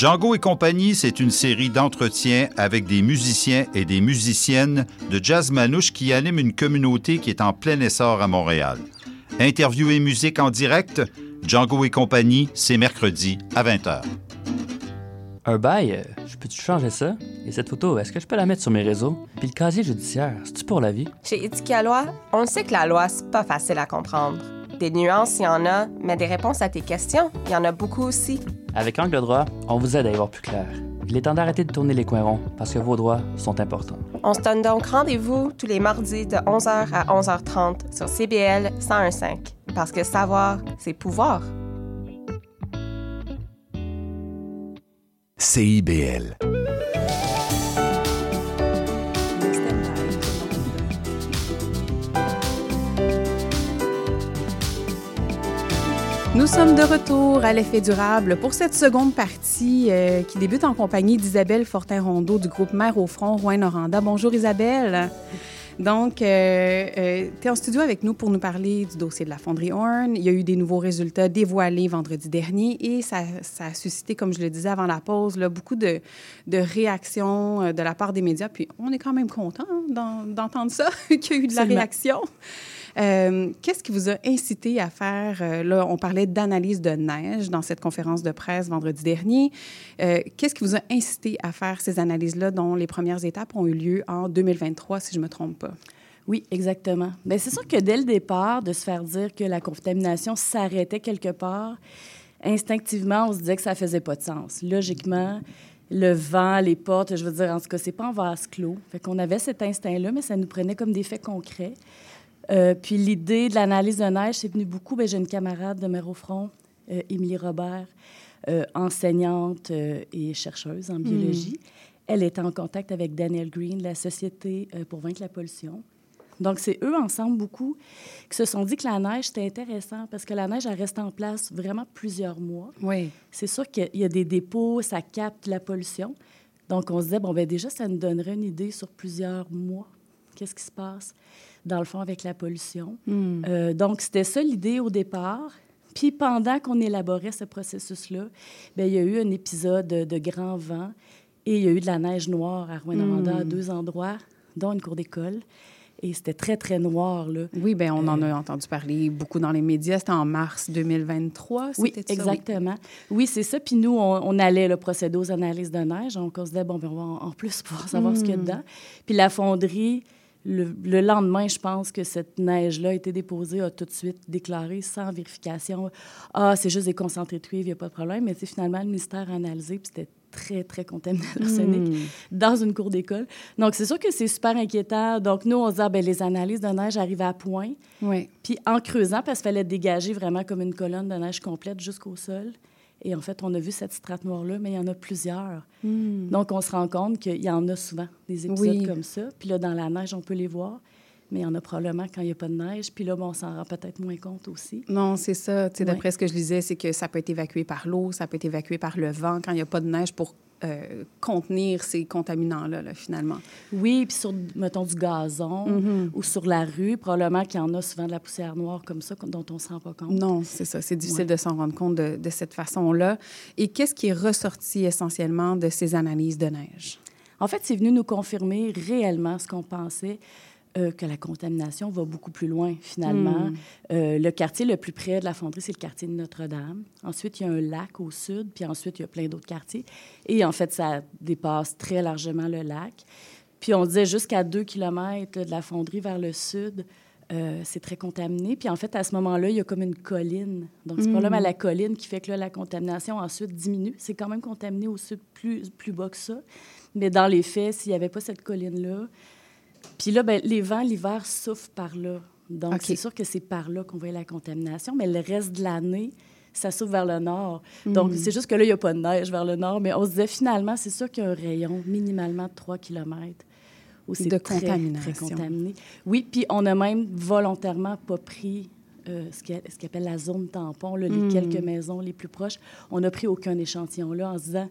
Django et compagnie, c'est une série d'entretiens avec des musiciens et des musiciennes de jazz manouche qui animent une communauté qui est en plein essor à Montréal. Interview et musique en direct, Django et compagnie, c'est mercredi à 20h. Un bail, euh, je peux-tu changer ça? Et cette photo, est-ce que je peux la mettre sur mes réseaux? Puis le casier judiciaire, c'est-tu pour la vie? Chez Éthique à loi, on le sait que la loi, c'est pas facile à comprendre. Des nuances, il y en a, mais des réponses à tes questions, il y en a beaucoup aussi. Avec Angle droit, on vous aide à y voir plus clair. Il est temps d'arrêter de tourner les coins ronds parce que vos droits sont importants. On se donne donc rendez-vous tous les mardis de 11h à 11h30 sur CBL 101.5. Parce que savoir, c'est pouvoir. CIBL. Nous sommes de retour à l'effet durable pour cette seconde partie euh, qui débute en compagnie d'Isabelle Fortin-Rondeau du groupe Mère au front, Rouen-Noranda. Bonjour Isabelle. Donc, euh, euh, tu es en studio avec nous pour nous parler du dossier de la fonderie Horn. Il y a eu des nouveaux résultats dévoilés vendredi dernier et ça, ça a suscité, comme je le disais avant la pause, là, beaucoup de, de réactions euh, de la part des médias. Puis on est quand même content hein, d'entendre ça, [laughs] qu'il y a eu de la réaction. Euh, Qu'est-ce qui vous a incité à faire, euh, là, on parlait d'analyse de neige dans cette conférence de presse vendredi dernier. Euh, Qu'est-ce qui vous a incité à faire ces analyses-là dont les premières étapes ont eu lieu en 2023, si je ne me trompe pas? Oui, exactement. Bien, c'est sûr que dès le départ, de se faire dire que la contamination s'arrêtait quelque part, instinctivement, on se disait que ça faisait pas de sens. Logiquement, le vent, les portes, je veux dire, en tout cas, c'est pas en vase clos. Fait qu'on avait cet instinct-là, mais ça nous prenait comme des faits concrets. Euh, puis l'idée de l'analyse de neige, c'est venu beaucoup. Bien, j'ai une camarade de Mère au front, euh, Émilie Robert, euh, enseignante euh, et chercheuse en biologie. Elle était en contact avec Daniel Green, de la Société pour vaincre la pollution. Donc, c'est eux ensemble beaucoup qui se sont dit que la neige, c'était intéressant parce que la neige, elle reste en place vraiment plusieurs mois. Oui. C'est sûr qu'il y a des dépôts, ça capte la pollution. Donc, on se disait, bon, ben déjà, ça nous donnerait une idée sur plusieurs mois. Qu'est-ce qui se passe, dans le fond, avec la pollution. Hmm. Euh, donc, c'était ça l'idée au départ. Puis, pendant qu'on élaborait ce processus-là, bien, il y a eu un épisode de, grand vent et il y a eu de la neige noire à Rouen-Noranda à Hmm. deux endroits, dont une cour d'école. Et c'était très, très noir, là. Oui, bien, on en Euh, a entendu parler beaucoup dans les médias. C'était en mars 2023, Oui, ça? exactement. Oui, c'est ça. Puis nous, on, on allait le procéder aux analyses de neige. Donc, on se disait, bon, ben, on va en, plus pouvoir savoir ce qu'il y a Mm. dedans. Puis la fonderie, le, le lendemain, je pense que cette neige-là a été déposée, a tout de suite déclaré sans vérification. Ah, c'est juste des concentrés de cuivre, il n'y a pas de problème. Mais finalement, le ministère a analysé, puis c'était très, très contaminé à l'arsenic Mm. dans une cour d'école. Donc, c'est sûr que c'est super inquiétant. Donc, nous, on se dit, ah, ben, les analyses de neige arrivaient à point. Oui. Puis en creusant, parce qu'il fallait dégager vraiment comme une colonne de neige complète jusqu'au sol. Et en fait, on a vu cette strate noire-là, mais il y en a plusieurs. Mm. Donc, on se rend compte qu'il y en a souvent des épisodes Oui. comme ça. Puis là, dans la neige, on peut les voir, mais il y en a probablement quand il n'y a pas de neige. Puis là, bon, on s'en rend peut-être moins compte aussi. Non, c'est ça. Sais, Ouais. D'après ce que je lisais, c'est que ça peut être évacué par l'eau, ça peut être évacué par le vent quand il n'y a pas de neige pour euh, contenir ces contaminants-là, là, finalement. Oui, puis sur, mettons, du gazon Mhm. ou sur la rue, probablement qu'il y en a souvent de la poussière noire comme ça, dont on ne se rend pas compte. Non, c'est ça. C'est difficile Ouais. de s'en rendre compte de, de cette façon-là. Et qu'est-ce qui est ressorti essentiellement de ces analyses de neige? En fait, c'est venu nous confirmer réellement ce qu'on pensait, euh, que la contamination va beaucoup plus loin, finalement. Hmm. Euh, le quartier le plus près de la fonderie, c'est le quartier de Notre-Dame. Ensuite, il y a un lac au sud, puis ensuite, il y a plein d'autres quartiers. Et en fait, ça dépasse très largement le lac. Puis on disait jusqu'à 2 km de la fonderie vers le sud, euh, c'est très contaminé. Puis en fait, à ce moment-là, il y a comme une colline. Donc, c'est Mm. probablement la colline qui fait que là, la contamination ensuite diminue. C'est quand même contaminé au sud plus, plus bas que ça. Mais dans les faits, s'il n'y avait pas cette colline-là, puis là, ben, les vents l'hiver souffrent par là. Donc, c'est sûr que c'est par là qu'on voit la contamination, mais le reste de l'année, ça s'ouvre vers le nord. Mm. Donc, c'est juste que là, il n'y a pas de neige vers le nord, mais on se disait finalement, c'est sûr qu'il y a un rayon minimalement de 3 km où c'est De très, contaminé. Oui, puis on a même volontairement pas pris euh, ce qu'il appelle la zone tampon, là, les Mm. quelques maisons les plus proches. On n'a pris aucun échantillon là en se disant,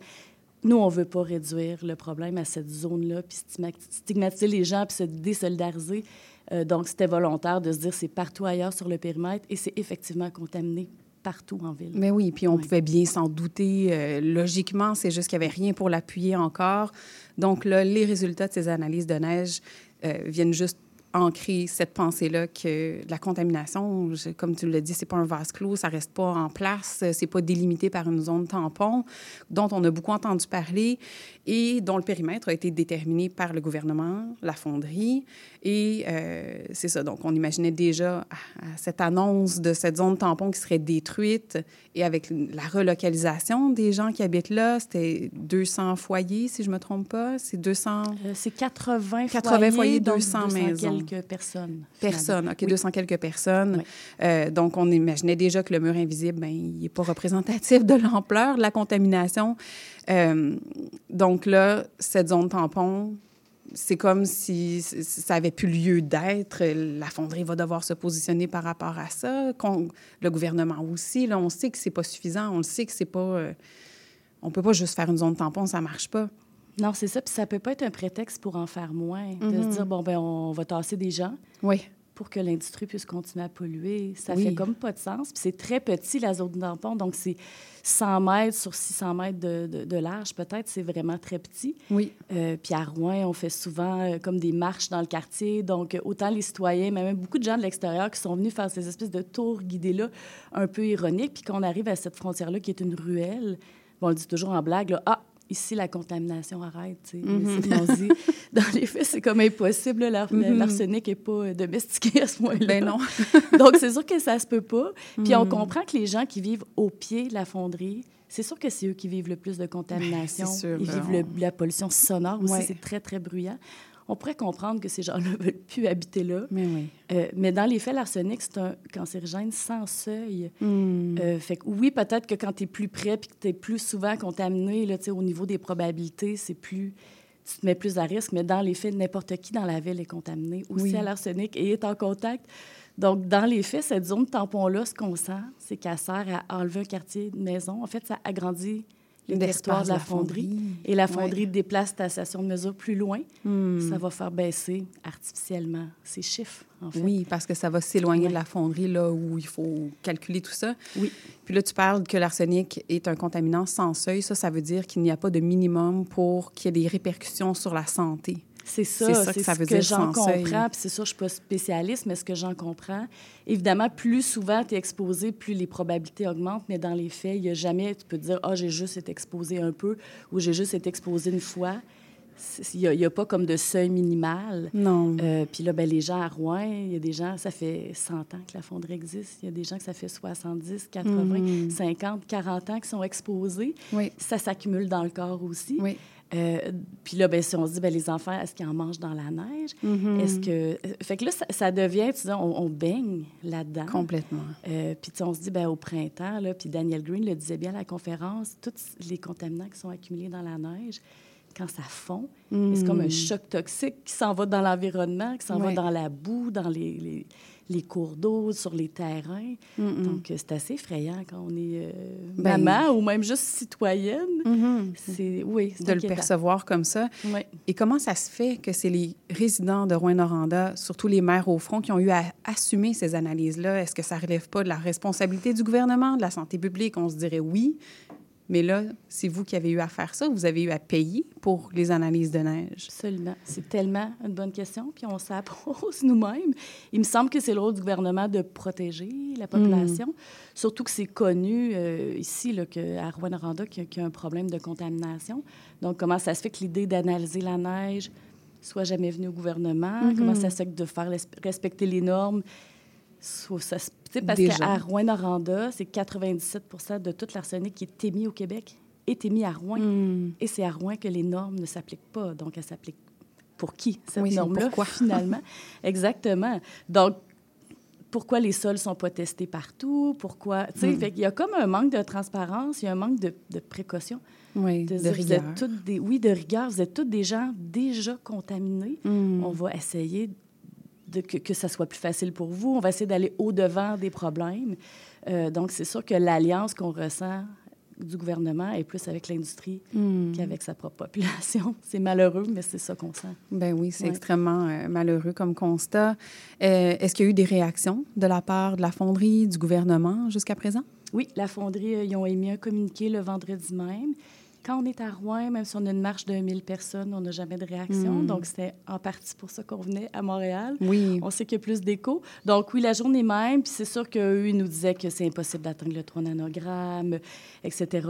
nous, on veut pas réduire le problème à cette zone-là, puis stigma- stigmatiser les gens, puis se désolidariser. Euh, donc, c'était volontaire de se dire, c'est partout ailleurs sur le périmètre, et c'est effectivement contaminé partout en ville. Mais oui, puis on Oui. pouvait bien s'en douter. euh, logiquement, c'est juste qu'il n'y avait rien pour l'appuyer encore. Donc là, les résultats de ces analyses de neige euh, viennent juste ancrer cette pensée-là que la contamination, je- comme tu l'as dit, c'est pas un vase clos, ça reste pas en place, c'est pas délimité par une zone tampon, dont on a beaucoup entendu parler et dont le périmètre a été déterminé par le gouvernement, la fonderie. Et euh, c'est ça, donc on imaginait déjà à, à cette annonce de cette zone tampon qui serait détruite et avec la relocalisation des gens qui habitent là, c'était 200 foyers, si je me trompe pas, c'est 200... Euh, c'est 80, 80 foyers, donc 200 maisons. Quelques personnes. Personnes, finalement. OK, Oui. 200 quelques personnes. Oui. Euh, donc, on imaginait déjà que le mur invisible, ben, il n'est pas représentatif de l'ampleur de la contamination. Euh, donc là, cette zone tampon, c'est comme si ça avait plus lieu d'être. La fonderie va devoir se positionner par rapport à ça. Le gouvernement aussi. Là, on sait que c'est pas suffisant. On le sait que c'est pas. euh, on peut pas juste faire une zone tampon, ça marche pas. Non, c'est ça. Puis ça peut pas être un prétexte pour en faire moins. De Mhm. se dire, bon, ben on va tasser des gens Oui. pour que l'industrie puisse continuer à polluer. Ça Oui. fait comme pas de sens. Puis c'est très petit, la zone tampon. Donc, c'est 100 mètres sur 600 mètres de, de- de large, peut-être. C'est vraiment très petit. Oui. Euh, puis à Rouen, on fait souvent euh, comme des marches dans le quartier. Donc, euh, autant les citoyens, mais même beaucoup de gens de l'extérieur qui sont venus faire ces espèces de tours guidés-là, un peu ironiques. Puis quand on arrive à cette frontière-là, qui est une ruelle, bon, on le dit toujours en blague, là, ah, ici, la contamination arrête. Mhm. dit, [laughs] dans les faits, c'est comme impossible. Mhm. L'arsenic n'est pas euh, domestiqué à ce point-là. Ben non. [laughs] Donc, c'est sûr que ça se peut pas. Puis on Mhm. comprend que les gens qui vivent au pied de la fonderie, c'est sûr que c'est eux qui vivent le plus de contamination. Ben, sûr, Ils là, vivent le- la pollution sonore aussi, Ouais. c'est très, très bruyant. On pourrait comprendre que ces gens-là ne [laughs] veulent plus habiter là. Mais oui. Euh, mais dans les faits, l'arsenic, c'est un cancérigène sans seuil. Hmm. Euh, fait que oui, peut-être que quand tu es plus près puis que tu es plus souvent contaminé, là, au niveau des probabilités, c'est plus. Tu te mets plus à risque, mais dans les faits, n'importe qui dans la ville est contaminé aussi Oui. à l'arsenic et est en contact. Donc, dans les faits, cette zone tampon-là, ce qu'on sent, c'est qu'elle sert à enlever un quartier de maison. En fait, ça agrandit le territoire de la fonderie. Et la Ouais. fonderie déplace ta station de mesure plus loin. Hmm. Ça va faire baisser artificiellement ces chiffres, en fait. Oui, parce que ça va s'éloigner de la fonderie, là, où il faut calculer tout ça. Oui. Puis là, tu parles que l'arsenic est un contaminant sans seuil. Ça, ça veut dire qu'il n'y a pas de minimum pour qu'il y ait des répercussions sur la santé. C'est ça, C'est ça que ça ce veut que dire j'en sans seuil. comprends. Puis c'est sûr, je ne suis pas spécialiste, mais ce que j'en comprends, évidemment, plus souvent tu es exposé, plus les probabilités augmentent. Mais dans les faits, il n'y a jamais, tu peux te dire, ah, j'ai juste été exposé un peu ou j'ai juste été exposé une fois. Il n'y a, pas comme de seuil minimal. Non. Euh, puis là, ben, les gens à Rouen, il y a des gens, ça fait 100 ans que la fonderie existe. Il y a des gens que ça fait 70, 80, Mhm. 50, 40 ans qui sont exposés. Oui. Ça s'accumule dans le corps aussi. Oui. Euh, puis là, ben, si on se dit, ben, les enfants, est-ce qu'ils en mangent dans la neige? Mhm. Est-ce que... euh, Fait que là, ça, ça devient, tu sais, on, on baigne là-dedans. Complètement. Euh, puis on se dit, ben, au printemps, là, puis Daniel Green le disait bien à la conférence, tous les contaminants qui sont accumulés dans la neige, quand ça fond, c'est comme un Mm. choc toxique qui s'en va dans l'environnement, qui s'en va dans la boue, dans les, les, les cours d'eau, sur les terrains. Donc, euh, c'est assez effrayant quand on est euh, Ben- maman ou même juste citoyenne. Mhm. C'est, oui, de le percevoir comme ça. Oui. Et comment ça se fait que c'est les résidents de Rouen-Noranda, surtout les maires au front, qui ont eu à assumer ces analyses-là? Est-ce que ça relève pas de la responsabilité du gouvernement, de la santé publique? On se dirait oui. Mais là, c'est vous qui avez eu à faire ça. Vous avez eu à payer pour les analyses de neige. Absolument. C'est tellement une bonne question, puis on s'en pose [laughs] nous-mêmes. Il me semble que c'est le rôle du gouvernement de protéger la population, surtout que c'est connu euh, ici, là, que, à Rouen-Noranda, qu'il y, a- qu'il y a un problème de contamination. Donc, comment ça se fait que l'idée d'analyser la neige soit jamais venue au gouvernement? Mhm. Comment ça se fait que de faire respecter les normes soit- ça se- tu sais, parce qu'à Rouen-Noranda, c'est 97 de toute l'arsenic qui est émis au Québec est émis à Rouen. Hmm. Et c'est à Rouen que les normes ne s'appliquent pas. Donc, elles s'appliquent pour qui, cette Oui, norme-là, [laughs] finalement? Exactement. Donc, pourquoi les sols ne sont pas testés partout? Pourquoi... Tu sais, Mm. fait qu'il y a comme un manque de transparence, il y a un manque de, de précaution. Oui, De de rigueur. êtes toutes des... Oui, de rigueur. Vous êtes tous des gens déjà contaminés. Mm. On va essayer de, que, que ça soit plus facile pour vous. On va essayer d'aller au-devant des problèmes. Euh, donc, c'est sûr que l'alliance qu'on ressent du gouvernement est plus avec l'industrie Mm. qu'avec sa propre population. [laughs] C'est malheureux, mais c'est ça qu'on sent. Ben oui, c'est Ouais. extrêmement euh, malheureux comme constat. Euh, Est-ce qu'il y a eu des réactions de la part de la fonderie, du gouvernement jusqu'à présent? Oui, la fonderie, euh, ils ont émis un communiqué le vendredi même. Quand on est à Rouen, même si on a une marche de 1000 personnes, on n'a jamais de réaction. Mm. Donc, c'était en partie pour ça qu'on venait à Montréal. Oui. On sait qu'il y a plus d'écho. Donc, oui, la journée même, puis c'est sûr qu'eux, ils nous disaient que c'est impossible d'atteindre le 3 nanogrammes, etc.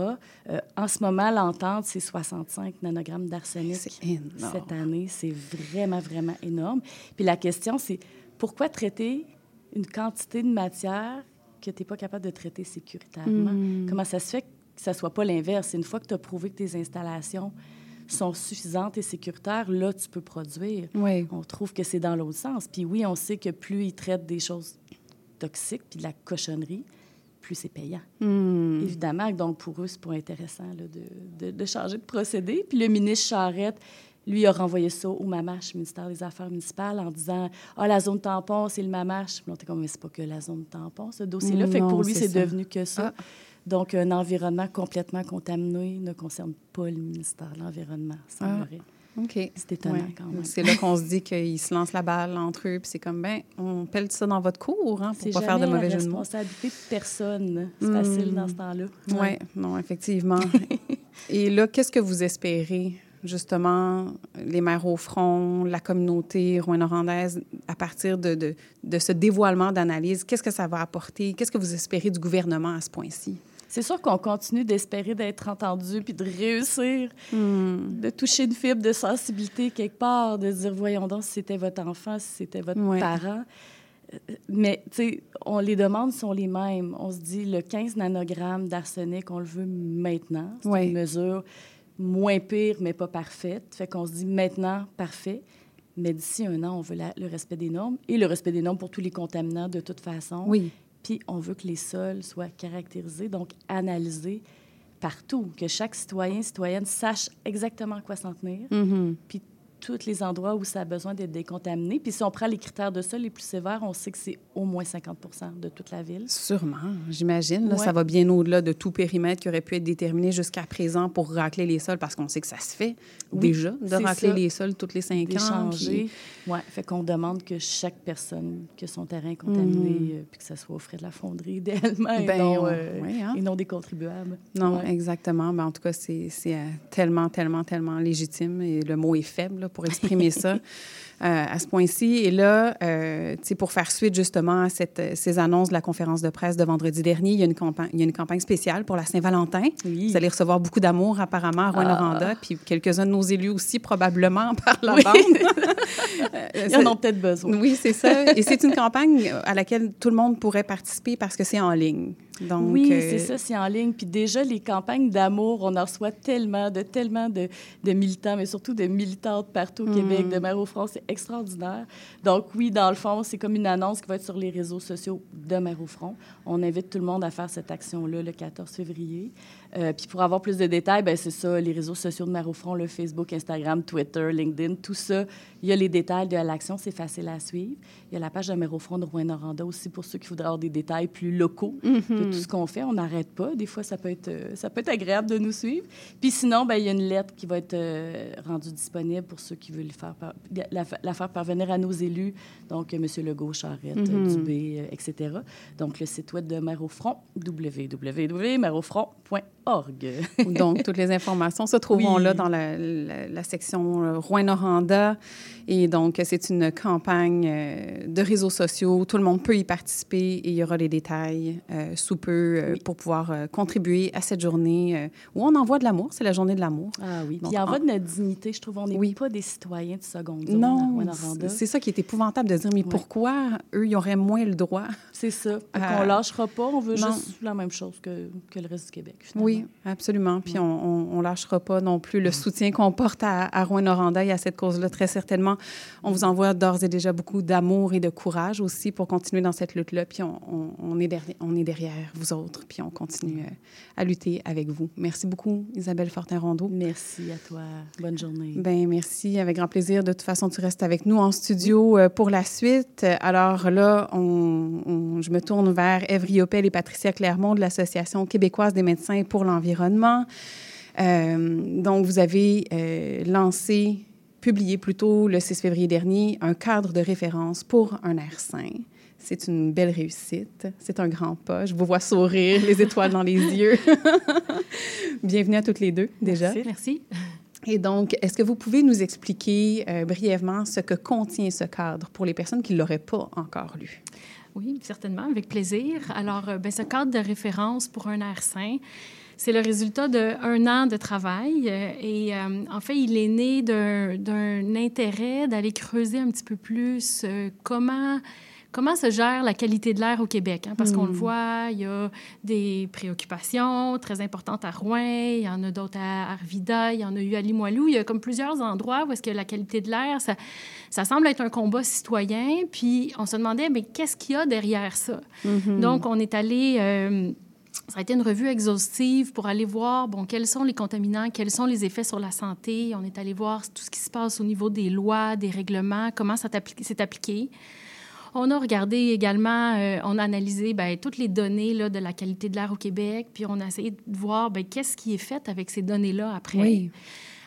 Euh, en ce moment, l'entente, c'est 65 nanogrammes d'arsenic C'est énorme. cette année. C'est vraiment, vraiment énorme. Puis la question, c'est pourquoi traiter une quantité de matière que tu n'es pas capable de traiter sécuritairement? Mm. Comment ça se fait que ça ne soit pas l'inverse? Une fois que tu as prouvé que tes installations sont suffisantes et sécuritaires, là, tu peux produire. Oui. On trouve que c'est dans l'autre sens. Puis oui, on sait que plus ils traitent des choses toxiques puis de la cochonnerie, plus c'est payant. Mm. Évidemment, donc pour eux, c'est pas intéressant là, de, de- de changer de procédé. Puis le ministre Charette, Lui a renvoyé ça au MAMACH, ministère des Affaires municipales, en disant Ah, la zone tampon, c'est le MAMACH. Puis on était comme, mais c'est pas que la zone tampon, ce dossier-là. Fait que pour lui, c'est ça. devenu que ça. Donc, un environnement complètement contaminé ne concerne pas le ministère de l'Environnement, semblerait. OK. C'est étonnant Ouais. quand même. C'est là qu'on se dit qu'ils se lancent la balle entre eux, puis c'est comme, ben, on pèle ça dans votre cours, hein, pour C'est pas faire de mauvais jeu de mots. responsabilité de personne. C'est Hmm. facile dans ce temps-là. Oui, non, effectivement. [laughs] Et là, qu'est-ce que vous espérez, justement, les maires au front, la communauté rouyn-norandaise, à partir de, de, de ce dévoilement d'analyse? Qu'est-ce que ça va apporter? Qu'est-ce que vous espérez du gouvernement à ce point-ci? C'est sûr qu'on continue d'espérer d'être entendu puis de réussir, Hmm. de toucher une fibre de sensibilité quelque part, de dire voyons donc si c'était votre enfant, si c'était votre Ouais. parent. Mais, tu sais, on les demandes sont les mêmes. On se dit le 15 nanogrammes d'arsenic, on le veut maintenant. C'est Ouais. une mesure moins pire, mais pas parfaite. Fait qu'on se dit maintenant, parfait. Mais d'ici un an, on veut la- le respect des normes et le respect des normes pour tous les contaminants de toute façon. Oui. Puis on veut que les sols soient caractérisés, donc analysés partout, que chaque citoyen, citoyenne sache exactement à quoi s'en tenir. Mhm. Puis tous les endroits où ça a besoin d'être décontaminé. Puis si on prend les critères de sol les plus sévères, on sait que c'est au moins 50% de toute la ville. Sûrement, j'imagine. Ouais. Ça va bien au-delà de tout périmètre qui aurait pu être déterminé jusqu'à présent pour racler les sols, parce qu'on sait que ça se fait Oui, déjà, de racler ça. les sols toutes les cinq ans. d'échanger. puis- Ouais, fait qu'on demande que chaque personne que son terrain est contaminé, Mhm. euh, puis que ça soit aux frais de la fonderie [laughs] idéalement, et, Ben, non, euh, ouais, hein. et non des contribuables. Non, exactement. Ben, en tout cas, c'est euh, tellement, tellement, tellement légitime et le mot est faible là, pour exprimer ça [laughs] euh, à ce point-ci. Et là, euh, pour faire suite justement à cette, euh, ces annonces de la conférence de presse de vendredi dernier, il y a une campagne, il y a une campagne spéciale pour la Saint-Valentin. Vous allez recevoir beaucoup d'amour apparemment à Rouen-Noranda, puis quelques-uns de nos élus aussi probablement [laughs] par la Ah. Oui. bande. [laughs] Ils en ont peut-être besoin. Oui, c'est ça. Et c'est une campagne à laquelle tout le monde pourrait participer parce que c'est en ligne. Donc, oui, euh, c'est ça, c'est en ligne. Puis déjà, les campagnes d'amour, on en reçoit tellement, de tellement de, de militants, mais surtout de militantes partout au Mm. Québec, de Mère au front, c'est extraordinaire. Donc oui, dans le fond, c'est comme une annonce qui va être sur les réseaux sociaux de Mère au front. On invite tout le monde à faire cette action-là le 14 février. Euh, puis pour avoir plus de détails, ben c'est ça, les réseaux sociaux de Mère au front, le Facebook, Instagram, Twitter, LinkedIn, tout ça. Il y a les détails de l'action, c'est facile à suivre. Il y a la page de Mère au front de Rouen-Noranda aussi pour ceux qui voudraient avoir des détails plus locaux de Mhm. tout ce qu'on fait. On n'arrête pas. Des fois, ça peut être, euh, ça peut être agréable de nous suivre. Puis sinon, ben, il y a une lettre qui va être euh, rendue disponible pour ceux qui veulent faire par- la, la faire parvenir à nos élus, donc euh, M. Legault, Charette, euh, Mhm. Dubé, euh, etc. Donc, le site web de Mère au Donc, toutes les informations se trouveront Oui. là dans la, la- la section euh, Rouen-Noranda. Et donc, c'est une campagne euh, de réseaux sociaux. Tout le monde peut y participer et il y aura les détails euh, sous peu euh, pour pouvoir euh, contribuer à cette journée où on envoie de l'amour. C'est la journée de l'amour. Ah oui. Donc, Puis il en en- de notre dignité, je trouve. On n'est pas des citoyens de seconde zone Non, Rouen-Noranda. c'est ça qui est épouvantable de dire, mais pourquoi eux, ils auraient moins le droit? C'est ça. Euh, qu'on lâchera pas. On veut non. juste la même chose que, que le reste du Québec. finalement. Oui, absolument. Puis on, on, on lâchera pas non plus le soutien qu'on porte à, à Rouen-Noranda et à cette cause-là, très certainement. On vous envoie d'ores et déjà beaucoup d'amour et de courage aussi pour continuer dans cette lutte-là. Puis on, on- on est derrière, on est derrière vous autres, puis on continue euh, à lutter avec vous. Merci beaucoup, Isabelle Fortin-Rondeau. Merci à toi. Bonne journée. Ben merci, avec grand plaisir. De toute façon, tu restes avec nous en studio euh, pour la suite. Alors là, on, on- je me tourne vers Ève Riopel et Patricia Clermont de l'Association québécoise des médecins pour l'environnement. Euh, donc, vous avez euh, lancé, publié plutôt le 6 février dernier, un cadre de référence pour un air sain. C'est une belle réussite. C'est un grand pas. Je vous vois sourire, les étoiles dans les yeux. [laughs] Bienvenue à toutes les deux, déjà. Merci. Merci. Et donc, est-ce que vous pouvez nous expliquer euh, brièvement ce que contient ce cadre pour les personnes qui ne l'auraient pas encore lu? Oui, certainement, avec plaisir. Alors, euh, ben, ce cadre de référence pour un air sain, c'est le résultat d'un an de travail. euh, Et euh, en fait, il est né d'un intérêt d'aller creuser un petit peu plus comment comment se gère la qualité de l'air au Québec. hein, parce qu'on le Mm. voit, il y a des préoccupations très importantes à Rouen, il y en a d'autres à Arvida, il y en a eu à Limoilou. Il y a comme plusieurs endroits où est-ce que la qualité de l'air, ça, ça semble être un combat citoyen. Puis on se demandait, mais qu'est-ce qu'il y a derrière ça? Mhm. Donc, on est allé... euh, ça a été une revue exhaustive pour aller voir bon, quels sont les contaminants, quels sont les effets sur la santé. On est allé voir tout ce qui se passe au niveau des lois, des règlements, comment ça s'est appliqué. On a regardé également, euh, on a analysé ben, toutes les données là, de la qualité de l'air au Québec, puis on a essayé de voir ben, qu'est-ce qui est fait avec ces données-là après. Oui.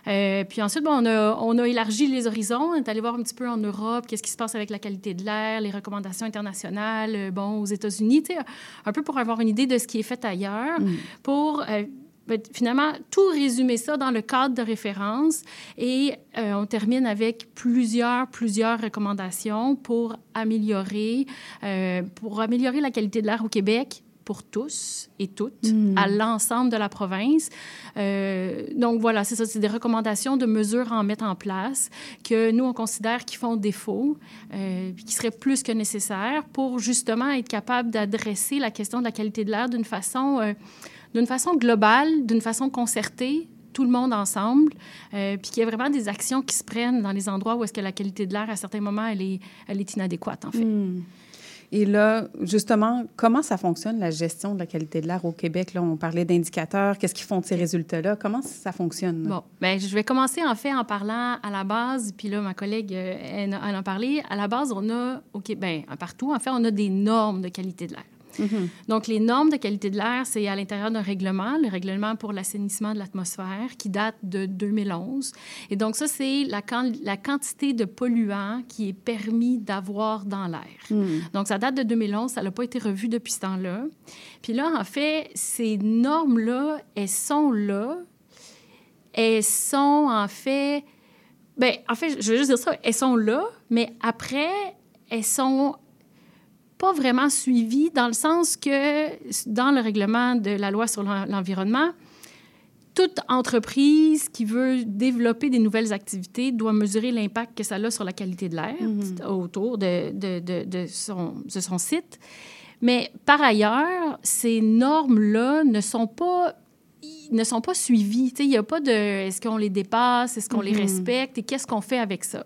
Euh, puis ensuite, bon, on, a, on a élargi les horizons. On est allé voir un petit peu en Europe, qu'est-ce qui se passe avec la qualité de l'air, les recommandations internationales, euh, bon, aux États-Unis, un peu pour avoir une idée de ce qui est fait ailleurs, Mm. pour euh, finalement tout résumer ça dans le cadre de référence. Et euh, on termine avec plusieurs, plusieurs recommandations pour améliorer, euh, pour améliorer la qualité de l'air au Québec pour tous et toutes, Mm. à l'ensemble de la province. Euh, donc voilà, c'est ça, c'est des recommandations de mesures à en mettre en place que nous, on considère qui font défaut, puis qui seraient plus que nécessaires pour justement être capable d'adresser la question de la qualité de l'air d'une façon, d'une façon globale, d'une façon concertée, tout le monde ensemble, euh, puis qu'il y ait vraiment des actions qui se prennent dans les endroits où est-ce que la qualité de l'air, à certains moments, elle est, elle est inadéquate, en fait. Hmm. Et là, justement, comment ça fonctionne, la gestion de la qualité de l'air au Québec? Là, on parlait d'indicateurs. Qu'est-ce qui font de ces résultats-là? Comment ça fonctionne? là? Bon, ben, je vais commencer en fait en parlant à la base, puis là, ma collègue, euh, elle, elle en parlait. À la base, on a, OK, ben, partout, en fait, on a des normes de qualité de l'air. Mhm. Donc, les normes de qualité de l'air, c'est à l'intérieur d'un règlement, le règlement pour l'assainissement de l'atmosphère, qui date de 2011. Et donc, ça, c'est la, quan- la quantité de polluants qui est permis d'avoir dans l'air. Hmm. Donc, ça date de 2011, ça n'a pas été revu depuis ce temps-là. Puis là, en fait, ces normes-là, elles sont là. Elles sont, en fait... Ben, en fait, je veux juste dire ça, elles sont là, mais après, elles sont pas vraiment suivies dans le sens que dans le règlement de la loi sur l'en- l'environnement, toute entreprise qui veut développer des nouvelles activités doit mesurer l'impact que ça a sur la qualité de l'air autour de, de, de, de son, de son site. Mais par ailleurs, ces normes-là ne sont pas ne sont pas suivies. Il n'y a pas de est-ce qu'on les dépasse, est-ce qu'on les Mhm. respecte et qu'est-ce qu'on fait avec ça.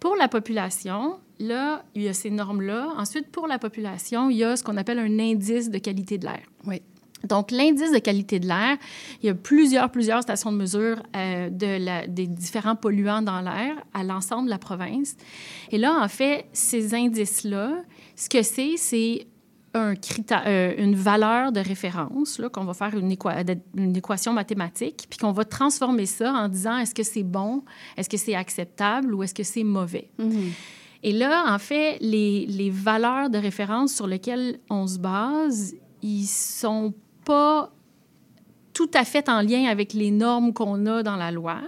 Pour la population, là, il y a ces normes-là. Ensuite, pour la population, il y a ce qu'on appelle un indice de qualité de l'air. Oui. Donc, l'indice de qualité de l'air, il y a plusieurs, plusieurs stations de mesure euh, de la- des différents polluants dans l'air à l'ensemble de la province. Et là, en fait, ces indices-là, ce que c'est, c'est un critère, euh, une valeur de référence, là, qu'on va faire une, équa- une équation mathématique, puis qu'on va transformer ça en disant est-ce que c'est bon, est-ce que c'est acceptable? Ou est-ce que c'est mauvais? Mhm. Et là, en fait, les, les valeurs de référence sur lesquelles on se base, ils sont pas tout à fait en lien avec les normes qu'on a dans la loi.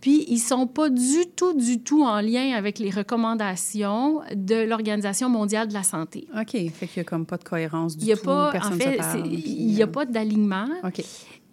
Puis, ils sont pas du tout, du tout en lien avec les recommandations de l'Organisation mondiale de la santé. OK. Fait qu'il n'y a comme pas de cohérence du Il y a tout. pas, en Personne fait, c'est- puis, il n'y a pas d'alignement. OK.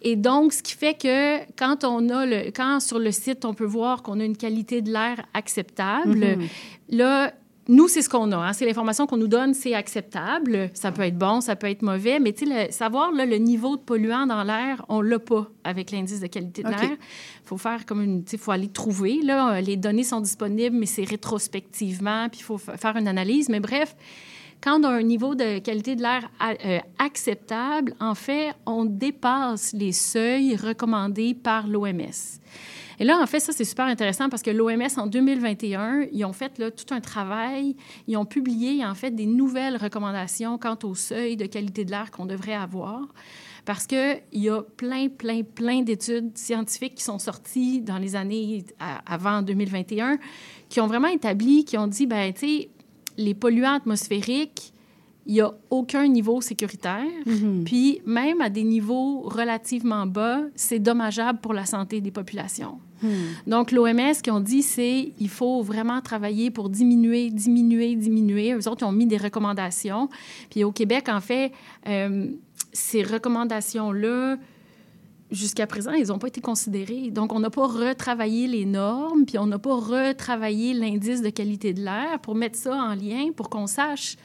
Et donc, ce qui fait que quand on a le, quand sur le site, on peut voir qu'on a une qualité de l'air acceptable, Mhm. là, nous, c'est ce qu'on a. hein. C'est l'information qu'on nous donne, c'est acceptable. Ça peut être bon, ça peut être mauvais, mais tu sais, le- savoir là, le niveau de polluant dans l'air, on l'a pas avec l'indice de qualité de l'air. Il faut faire comme une, tu sais, faut aller trouver. Là, les données sont disponibles, mais c'est rétrospectivement, puis il faut faire une analyse. Mais bref, quand on a un niveau de qualité de l'air euh, acceptable, en fait, on dépasse les seuils recommandés par l'OMS. Et là, en fait, ça, c'est super intéressant parce que l'OMS, en 2021, ils ont fait tout un travail. Ils ont publié, en fait, des nouvelles recommandations quant au seuil de qualité de l'air qu'on devrait avoir. Parce qu'il y a plein, plein, plein d'études scientifiques qui sont sorties dans les années avant 2021 qui ont vraiment établi, qui ont dit, ben tu sais, les polluants atmosphériques, il n'y a aucun niveau sécuritaire. Mhm. Puis même à des niveaux relativement bas, c'est dommageable pour la santé des populations. Hmm. Donc, l'OMS, ce qu'ils ont dit, c'est il faut vraiment travailler pour diminuer, diminuer, diminuer. Eux autres, ils ont mis des recommandations. Puis au Québec, en fait, euh, ces recommandations-là, jusqu'à présent, ils n'ont pas été considérées. Donc, on n'a pas retravaillé les normes, puis on n'a pas retravaillé l'indice de qualité de l'air pour mettre ça en lien, pour qu'on sache.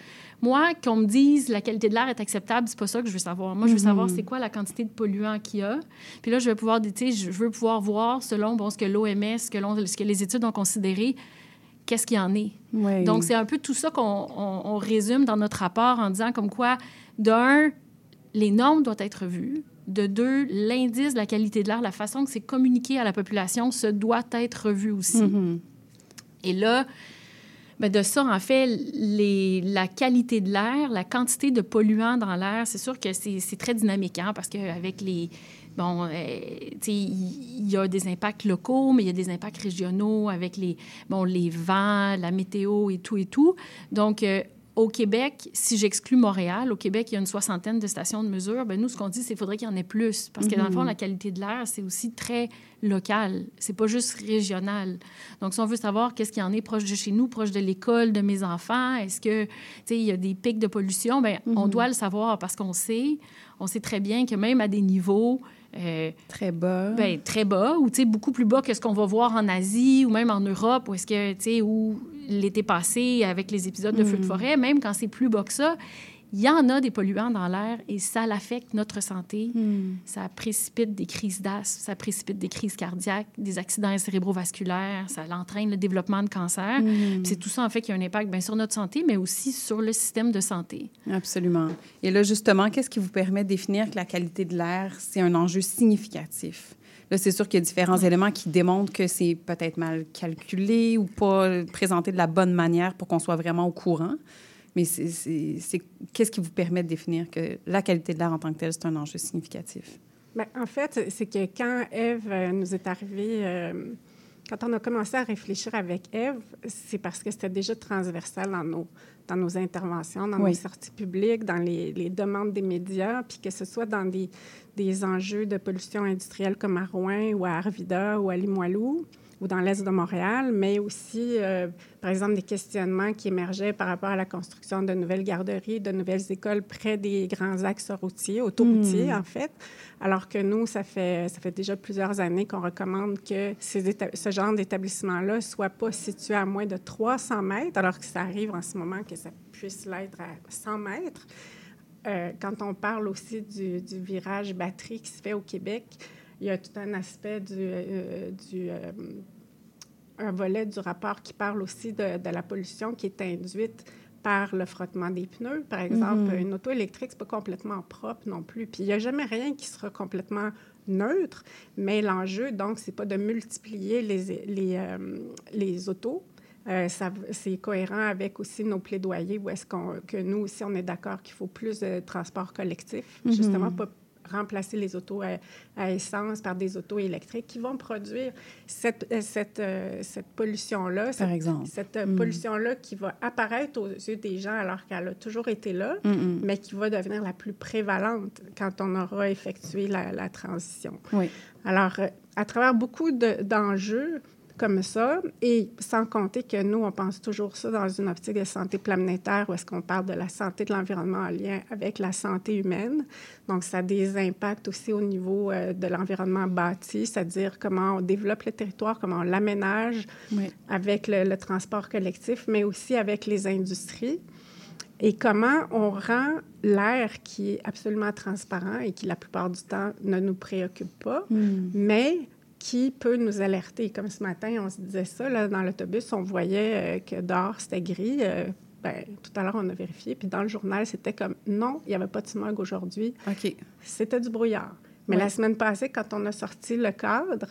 Moi, qu'on me dise la qualité de l'air est acceptable, c'est pas ça que je veux savoir. Moi, je veux Mhm. savoir c'est quoi la quantité de polluants qu'il y a. Puis là, je vais pouvoir, je veux pouvoir voir selon bon, ce que l'OMS, ce ce que les études ont considéré, qu'est-ce qu'il y en est. Oui. Donc, c'est un peu tout ça qu'on on- on résume dans notre rapport en disant comme quoi, d'un, les normes doivent être revues. De deux, l'indice de la qualité de l'air, la façon que c'est communiqué à la population, se doit être revu aussi. Mhm. Et là, ben de ça, en fait, les, la qualité de l'air, la quantité de polluants dans l'air, c'est sûr que c'est très dynamique, hein, parce qu'avec les... Bon, euh, tu sais, il y a des impacts locaux, mais il y a des impacts régionaux avec les, bon, les vents, la météo et tout et tout. Donc, euh, au Québec, si j'exclus Montréal, au Québec, il y a une soixantaine de stations de mesure. Ben nous, ce qu'on dit, c'est qu'il faudrait qu'il y en ait plus. Parce que dans le fond, Mhm. la qualité de l'air, c'est aussi très local. C'est pas juste régional. Donc, si on veut savoir qu'est-ce qu'il y en est proche de chez nous, proche de l'école de mes enfants, est-ce que, tu sais, il y a des pics de pollution, ben on Mhm. doit le savoir parce qu'on sait, on sait très bien que même à des niveaux euh, très bas, ben, très bas, ou beaucoup plus bas que ce qu'on va voir en Asie ou même en Europe, où est-ce que, tu sais, où l'été passé, avec les épisodes de feux de Mhm. forêt, même quand c'est plus bas que ça, il y en a des polluants dans l'air et ça l'affecte notre santé. Hmm. Ça précipite des crises d'asthme, ça précipite des crises cardiaques, des accidents cérébrovasculaires, ça entraîne le développement de cancer. Puis C'est tout ça, en fait, qui a un impact bien sur notre santé, mais aussi sur le système de santé. Absolument. Et là, justement, qu'est-ce qui vous permet de définir que la qualité de l'air, c'est un enjeu significatif? Là, c'est sûr qu'il y a différents éléments qui démontrent que c'est peut-être mal calculé ou pas présenté de la bonne manière pour qu'on soit vraiment au courant. Mais c'est- qu'est-ce qui vous permet de définir que la qualité de l'air en tant que telle, c'est un enjeu significatif? Bien, en fait, c'est que quand Eve euh, nous est arrivée, euh, quand on a commencé à réfléchir avec Eve, c'est parce que c'était déjà transversal dans nos, dans nos interventions, dans Oui. nos sorties publiques, dans les, les demandes des médias, puis que ce soit dans des, des enjeux de pollution industrielle comme à Rouen ou à Arvida ou à Limoilou ou dans l'Est de Montréal, mais aussi, euh, par exemple, des questionnements qui émergeaient par rapport à la construction de nouvelles garderies, de nouvelles écoles près des grands axes routiers, autoroutiers, Hmm. en fait. Alors que nous, ça fait, ça fait déjà plusieurs années qu'on recommande que ces ce genre d'établissement-là ne soit pas situé à moins de 300 mètres, alors que ça arrive en ce moment que ça puisse l'être à 100 mètres. Euh, quand on parle aussi du, du virage batterie qui se fait au Québec, il y a tout un aspect du, euh, du euh, un volet du rapport qui parle aussi de, de la pollution qui est induite par le frottement des pneus. Par exemple, Mhm. une auto électrique, c'est pas complètement propre non plus. Puis il n'y a jamais rien qui sera complètement neutre, mais l'enjeu, donc, c'est pas de multiplier les, les, les autos. Euh, c'est cohérent avec aussi nos plaidoyers où est-ce qu'on, que nous aussi, on est d'accord qu'il faut plus de transport collectif, Mhm. justement, pas remplacer les autos à, à essence par des autos électriques qui vont produire cette, euh, cette, euh, cette pollution-là. cette- exemple. Cette Mm. pollution-là qui va apparaître aux yeux des gens alors qu'elle a toujours été là, Mm-mm. mais qui va devenir la plus prévalente quand on aura effectué la, la transition. Oui. Alors, à travers beaucoup de- d'enjeux comme ça, et sans compter que nous, on pense toujours ça dans une optique de santé planétaire, où est-ce qu'on parle de la santé de l'environnement en lien avec la santé humaine. Donc, ça a des impacts aussi au niveau euh, de l'environnement bâti, c'est-à-dire comment on développe le territoire, comment on l'aménage Oui. avec le, le transport collectif, mais aussi avec les industries et comment on rend l'air qui est absolument transparent et qui, la plupart du temps, ne nous préoccupe pas, Mm. mais qui peut nous alerter. Comme ce matin, on se disait ça, là, dans l'autobus, on voyait euh, que dehors, c'était gris. Euh, ben, tout à l'heure, on a vérifié. Puis dans le journal, c'était comme non, il n'y avait pas de smog aujourd'hui. OK. C'était du brouillard. Mais la semaine passée, quand on a sorti le cadre,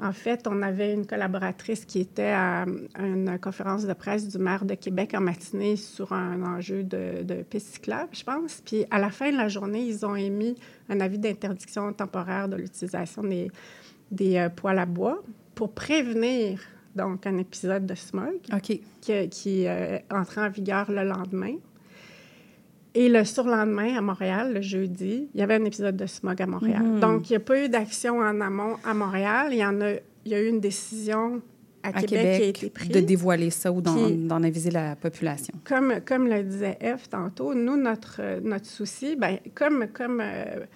en fait, on avait une collaboratrice qui était à une conférence de presse du maire de Québec en matinée sur un enjeu de, de piste cyclable, je pense. Puis à la fin de la journée, ils ont émis un avis d'interdiction temporaire de l'utilisation des, des euh, poêles à bois pour prévenir donc un épisode de smog qui, qui euh, entrait en vigueur le lendemain. Et le surlendemain, à Montréal, le jeudi, il y avait un épisode de smog à Montréal. Mhm. Donc, il n'y a pas eu d'action en amont à Montréal. Il y en a, il y a eu une décision à, À Québec, Québec, qui a été prise. de dévoiler ça ou d'en aviser la population. Comme, comme le disait F tantôt, nous, notre, notre souci, ben, comme, comme euh,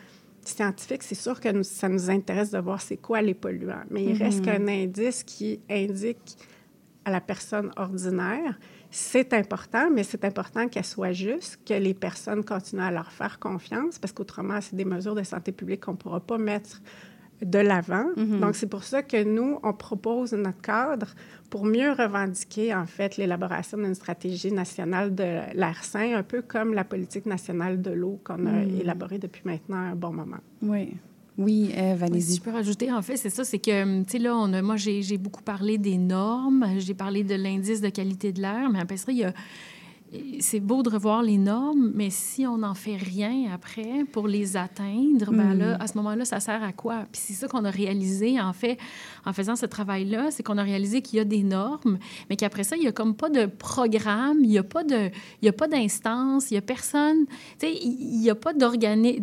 scientifique, c'est sûr que nous- ça nous intéresse de voir c'est quoi les polluants. Mais il Mhm. reste qu'un indice qui indique à la personne ordinaire, c'est important, mais c'est important qu'elle soit juste, que les personnes continuent à leur faire confiance, parce qu'autrement, c'est des mesures de santé publique qu'on ne pourra pas mettre de l'avant. Mhm. Donc, c'est pour ça que nous, on propose notre cadre pour mieux revendiquer, en fait, l'élaboration d'une stratégie nationale de l'air sain, un peu comme la politique nationale de l'eau qu'on a Mhm. élaborée depuis maintenant un bon moment. Oui. Oui, Eve, Oui, je peux rajouter, en fait, c'est ça, c'est que, tu sais, là, on a, moi, j'ai j'ai beaucoup parlé des normes, j'ai parlé de l'indice de qualité de l'air, mais après ça, il y a... C'est beau de revoir les normes, mais si on n'en fait rien après pour les atteindre, ben là, à ce moment-là, ça sert à quoi? Puis c'est ça qu'on a réalisé, en fait, en faisant ce travail-là, c'est qu'on a réalisé qu'il y a des normes, mais qu'après ça, il n'y a comme pas de programme, il n'y a pas d'instance, il n'y a personne, tu sais, il n'y a pas d'organisme,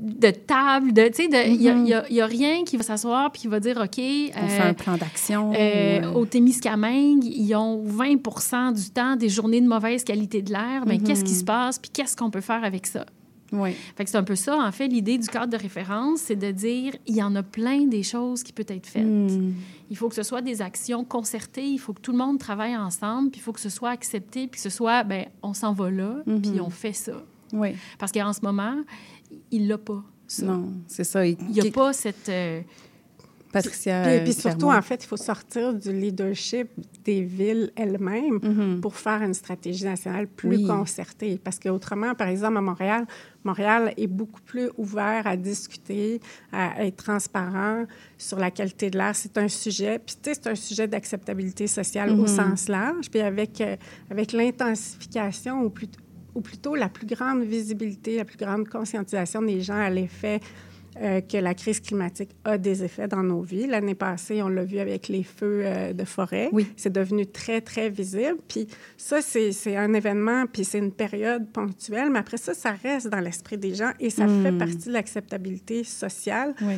de, table, de, tu sais, de- il n'y a, y a- il y a rien qui va s'asseoir puis qui va dire, OK... On fait un plan d'action. euh, ou, euh, Au Témiscamingue, ils ont 20% du temps des journées de mauvaise qualité de l'air. Mais qu'est-ce qui se passe puis qu'est-ce qu'on peut faire avec ça? Oui. Fait que c'est un peu ça, en fait, l'idée du cadre de référence, c'est de dire, il y en a plein des choses qui peuvent être faites. Hmm. Il faut que ce soit des actions concertées, il faut que tout le monde travaille ensemble, puis il faut que ce soit accepté, puis que ce soit, ben on s'en va là, puis on fait ça. Oui. Parce qu'en ce moment, il l'a pas, ça. Non, c'est ça. Il n'y a pas cette... euh, Patricia. Puis, euh, puis surtout, Clermont. en fait, il faut sortir du leadership des villes elles-mêmes Mhm. pour faire une stratégie nationale plus Oui. concertée. Parce qu'autrement, par exemple, à Montréal, Montréal est beaucoup plus ouvert à discuter, à être transparent sur la qualité de l'air. C'est un sujet, puis tu sais, c'est un sujet d'acceptabilité sociale Mhm. au sens large. Puis avec, euh, avec l'intensification, ou, plus- ou plutôt la plus grande visibilité, la plus grande conscientisation des gens à l'effet euh, que la crise climatique a des effets dans nos vies. L'année passée, on l'a vu avec les feux euh, de forêt. Oui. C'est devenu très, très visible. Puis ça, c'est un événement, puis c'est une période ponctuelle, mais après ça, ça reste dans l'esprit des gens et ça Mm. fait partie de l'acceptabilité sociale Oui.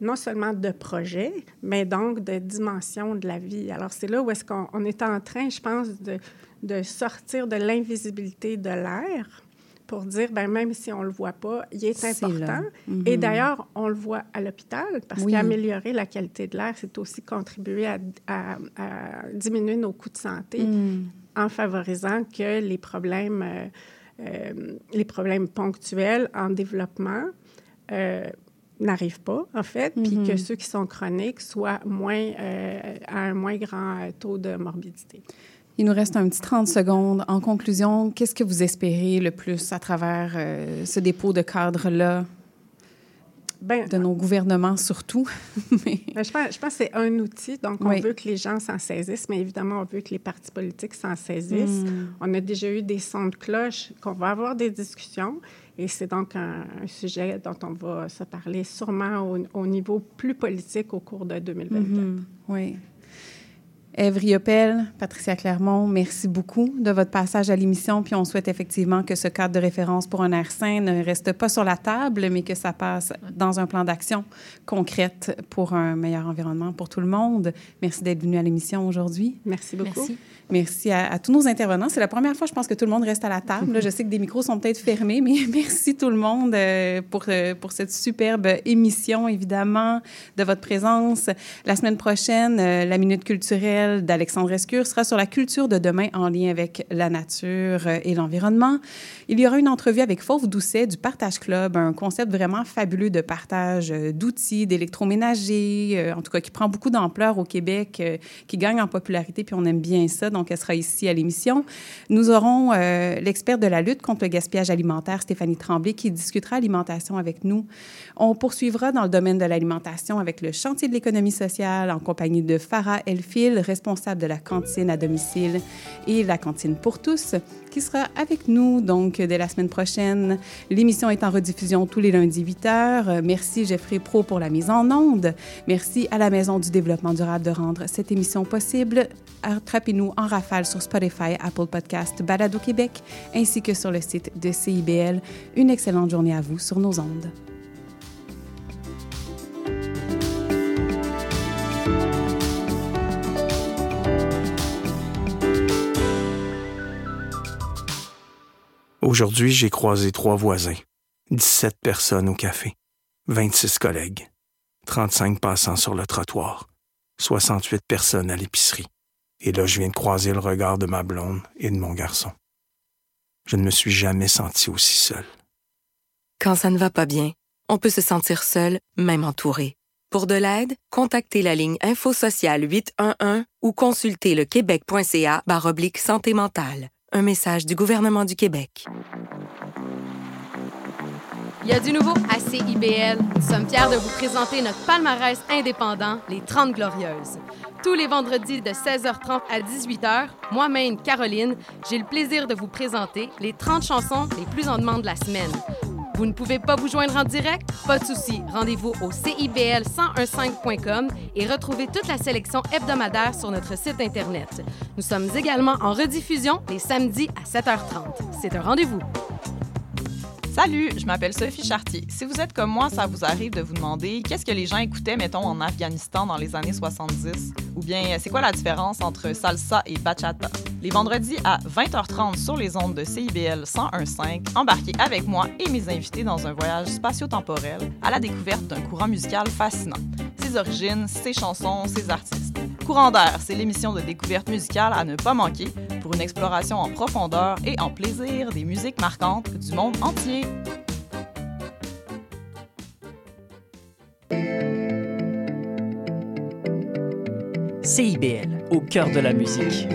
non seulement de projet, mais donc de dimension de la vie. Alors, c'est là où est-ce qu'on on est en train, je pense, de, de sortir de l'invisibilité de l'air pour dire, ben même si on ne le voit pas, il est important. là. Mhm. Et d'ailleurs, on le voit à l'hôpital, parce Oui. qu'améliorer la qualité de l'air, c'est aussi contribuer à, à- à diminuer nos coûts de santé Mm. en favorisant que les problèmes, euh, euh, les problèmes ponctuels en développement euh, n'arrivent pas, en fait, puis Mhm. que ceux qui sont chroniques soient moins, à un moins grand taux de morbidité. Il nous reste un petit 30 secondes. En conclusion, qu'est-ce que vous espérez le plus à travers euh, ce dépôt de cadre-là, Ben, de nos gouvernements surtout? [laughs] Mais- Ben, je, pense, je pense que c'est un outil, donc on Oui. veut que les gens s'en saisissent, mais évidemment, on veut que les partis politiques s'en saisissent. Mm. On a déjà eu des sons de cloche, qu'on va avoir des discussions, et c'est donc un, un sujet dont on va se parler sûrement au, au niveau plus politique au cours de 2024. Mhm. Oui. Ève Riopel, Patricia Clermont, merci beaucoup de votre passage à l'émission. Puis on souhaite effectivement que ce cadre de référence pour un air sain ne reste pas sur la table, mais que ça passe dans un plan d'action concrète pour un meilleur environnement pour tout le monde. Merci d'être venu à l'émission aujourd'hui. Merci beaucoup. Merci. Merci à, tous nos intervenants. C'est la première fois, je pense, que tout le monde reste à la table. Je sais que des micros sont peut-être fermés, mais [laughs] merci tout le monde euh, pour, euh, pour cette superbe émission, évidemment, de votre présence. La semaine prochaine, euh, la Minute culturelle d'Alexandre Escure sera sur la culture de demain en lien avec la nature et l'environnement. Il y aura une entrevue avec Fauve Doucet du Partage Club, un concept vraiment fabuleux de partage d'outils, d'électroménager, euh, en tout cas qui prend beaucoup d'ampleur au Québec, qui gagne en popularité, puis on aime bien ça. Donc, elle sera ici à l'émission. Nous aurons euh, l'expert de la lutte contre le gaspillage alimentaire, Stéphanie Tremblay, qui discutera alimentation avec nous. On poursuivra dans le domaine de l'alimentation avec le chantier de l'économie sociale en compagnie de Farah Elfil, responsable de la cantine à domicile et la cantine pour tous, qui sera avec nous donc dès la semaine prochaine. L'émission est en rediffusion tous les lundis 8 h. Merci Jeffrey Pro pour la mise en onde. Merci à la Maison du développement durable de rendre cette émission possible. Attrapez-nous en rafale sur Spotify, Apple Podcast, Balado Québec, ainsi que sur le site de CIBL. Une excellente journée à vous sur nos ondes. Aujourd'hui, j'ai croisé trois voisins, 17 personnes au café, 26 collègues, 35 passants sur le trottoir, 68 personnes à l'épicerie. Et là, je viens de croiser le regard de ma blonde et de mon garçon. Je ne me suis jamais senti aussi seul. Quand ça ne va pas bien, on peut se sentir seul, même entouré. Pour de l'aide, contactez la ligne Info Sociale 811 ou consultez le québec.ca santé mentale. Message du gouvernement du Québec. Il y a du nouveau à CIBL. Nous sommes fiers de vous présenter notre palmarès indépendant, les 30 Glorieuses. Tous les vendredis de 16h30 à 18h, moi-même, Caroline, j'ai le plaisir de vous présenter les 30 chansons les plus en demande de la semaine. Vous ne pouvez pas vous joindre en direct? Pas de souci. Rendez-vous au CIBL1015.com et retrouvez toute la sélection hebdomadaire sur notre site Internet. Nous sommes également en rediffusion les samedis à 7h30. C'est un rendez-vous. Salut, je m'appelle Sophie Chartier. Si vous êtes comme moi, ça vous arrive de vous demander qu'est-ce que les gens écoutaient, mettons, en Afghanistan dans les années 70? Ou bien, c'est quoi la différence entre salsa et bachata? Les vendredis à 20h30 sur les ondes de CIBL 101.5, embarquez avec moi et mes invités dans un voyage spatio-temporel à la découverte d'un courant musical fascinant. Ses origines, ses chansons, ses artistes. Courant d'air, c'est l'émission de découverte musicale à ne pas manquer pour une exploration en profondeur et en plaisir des musiques marquantes du monde entier. CIBL, au cœur de la musique.